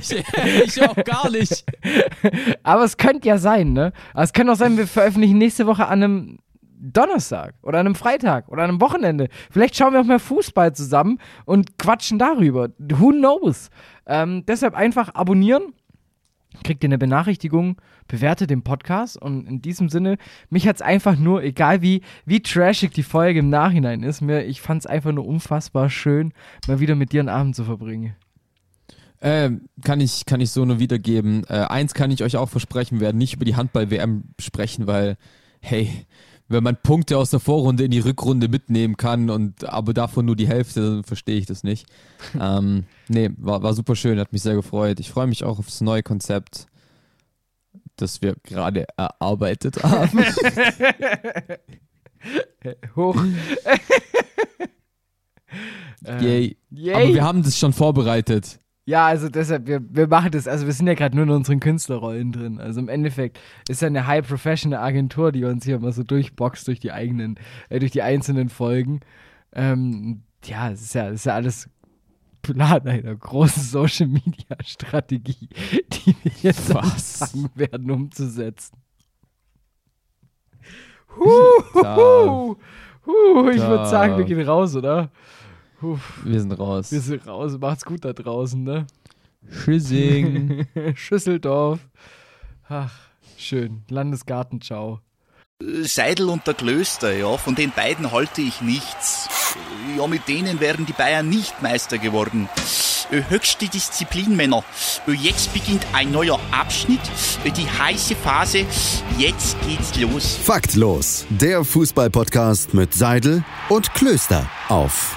ich, ich, auch gar nicht.
Aber es könnte ja sein, ne? Es könnte auch sein, wir veröffentlichen nächste Woche an einem Donnerstag oder an einem Freitag oder an einem Wochenende. Vielleicht schauen wir auch mal Fußball zusammen und quatschen darüber. Who knows? Ähm, deshalb einfach abonnieren, kriegt ihr eine Benachrichtigung, bewertet den Podcast und in diesem Sinne, mich hat es einfach nur, egal wie, wie trashig die Folge im Nachhinein ist, mir, ich fand es einfach nur unfassbar schön, mal wieder mit dir einen Abend zu verbringen.
Ähm, kann, ich, kann ich so nur wiedergeben. Äh, eins kann ich euch auch versprechen, wir werden nicht über die Handball-WM sprechen, weil, hey, wenn man Punkte aus der Vorrunde in die Rückrunde mitnehmen kann und aber davon nur die Hälfte, dann verstehe ich das nicht. ähm, nee, war, war super schön, hat mich sehr gefreut. Ich freue mich auch aufs neue Konzept, das wir gerade erarbeitet haben.
Hoch.
Yay. Yay. Aber wir haben das schon vorbereitet.
Ja, also deshalb, wir, wir machen das, also wir sind ja gerade nur in unseren Künstlerrollen drin. Also im Endeffekt ist ja eine high-professional Agentur, die uns hier mal so durchboxt durch die eigenen, äh, durch die einzelnen Folgen. Ähm, ja, es ist ja, es ist ja alles Plan einer großen Social Media Strategie, die wir jetzt Was? anfangen werden umzusetzen. Huh, huh, huh, ich würde sagen, wir gehen raus, oder?
Uff. Wir sind raus.
Wir sind raus. Macht's gut da draußen, ne?
Schüssing.
Schüsseldorf. Ach, schön. Landesgarten, ciao.
Seidel und der Klöster, ja, von den beiden halte ich nichts. Ja, mit denen wären die Bayern nicht Meister geworden. Höchste Disziplin, Männer. Jetzt beginnt ein neuer Abschnitt, die heiße Phase. Jetzt geht's los.
Faktlos, der Fußballpodcast mit Seidel und Klöster auf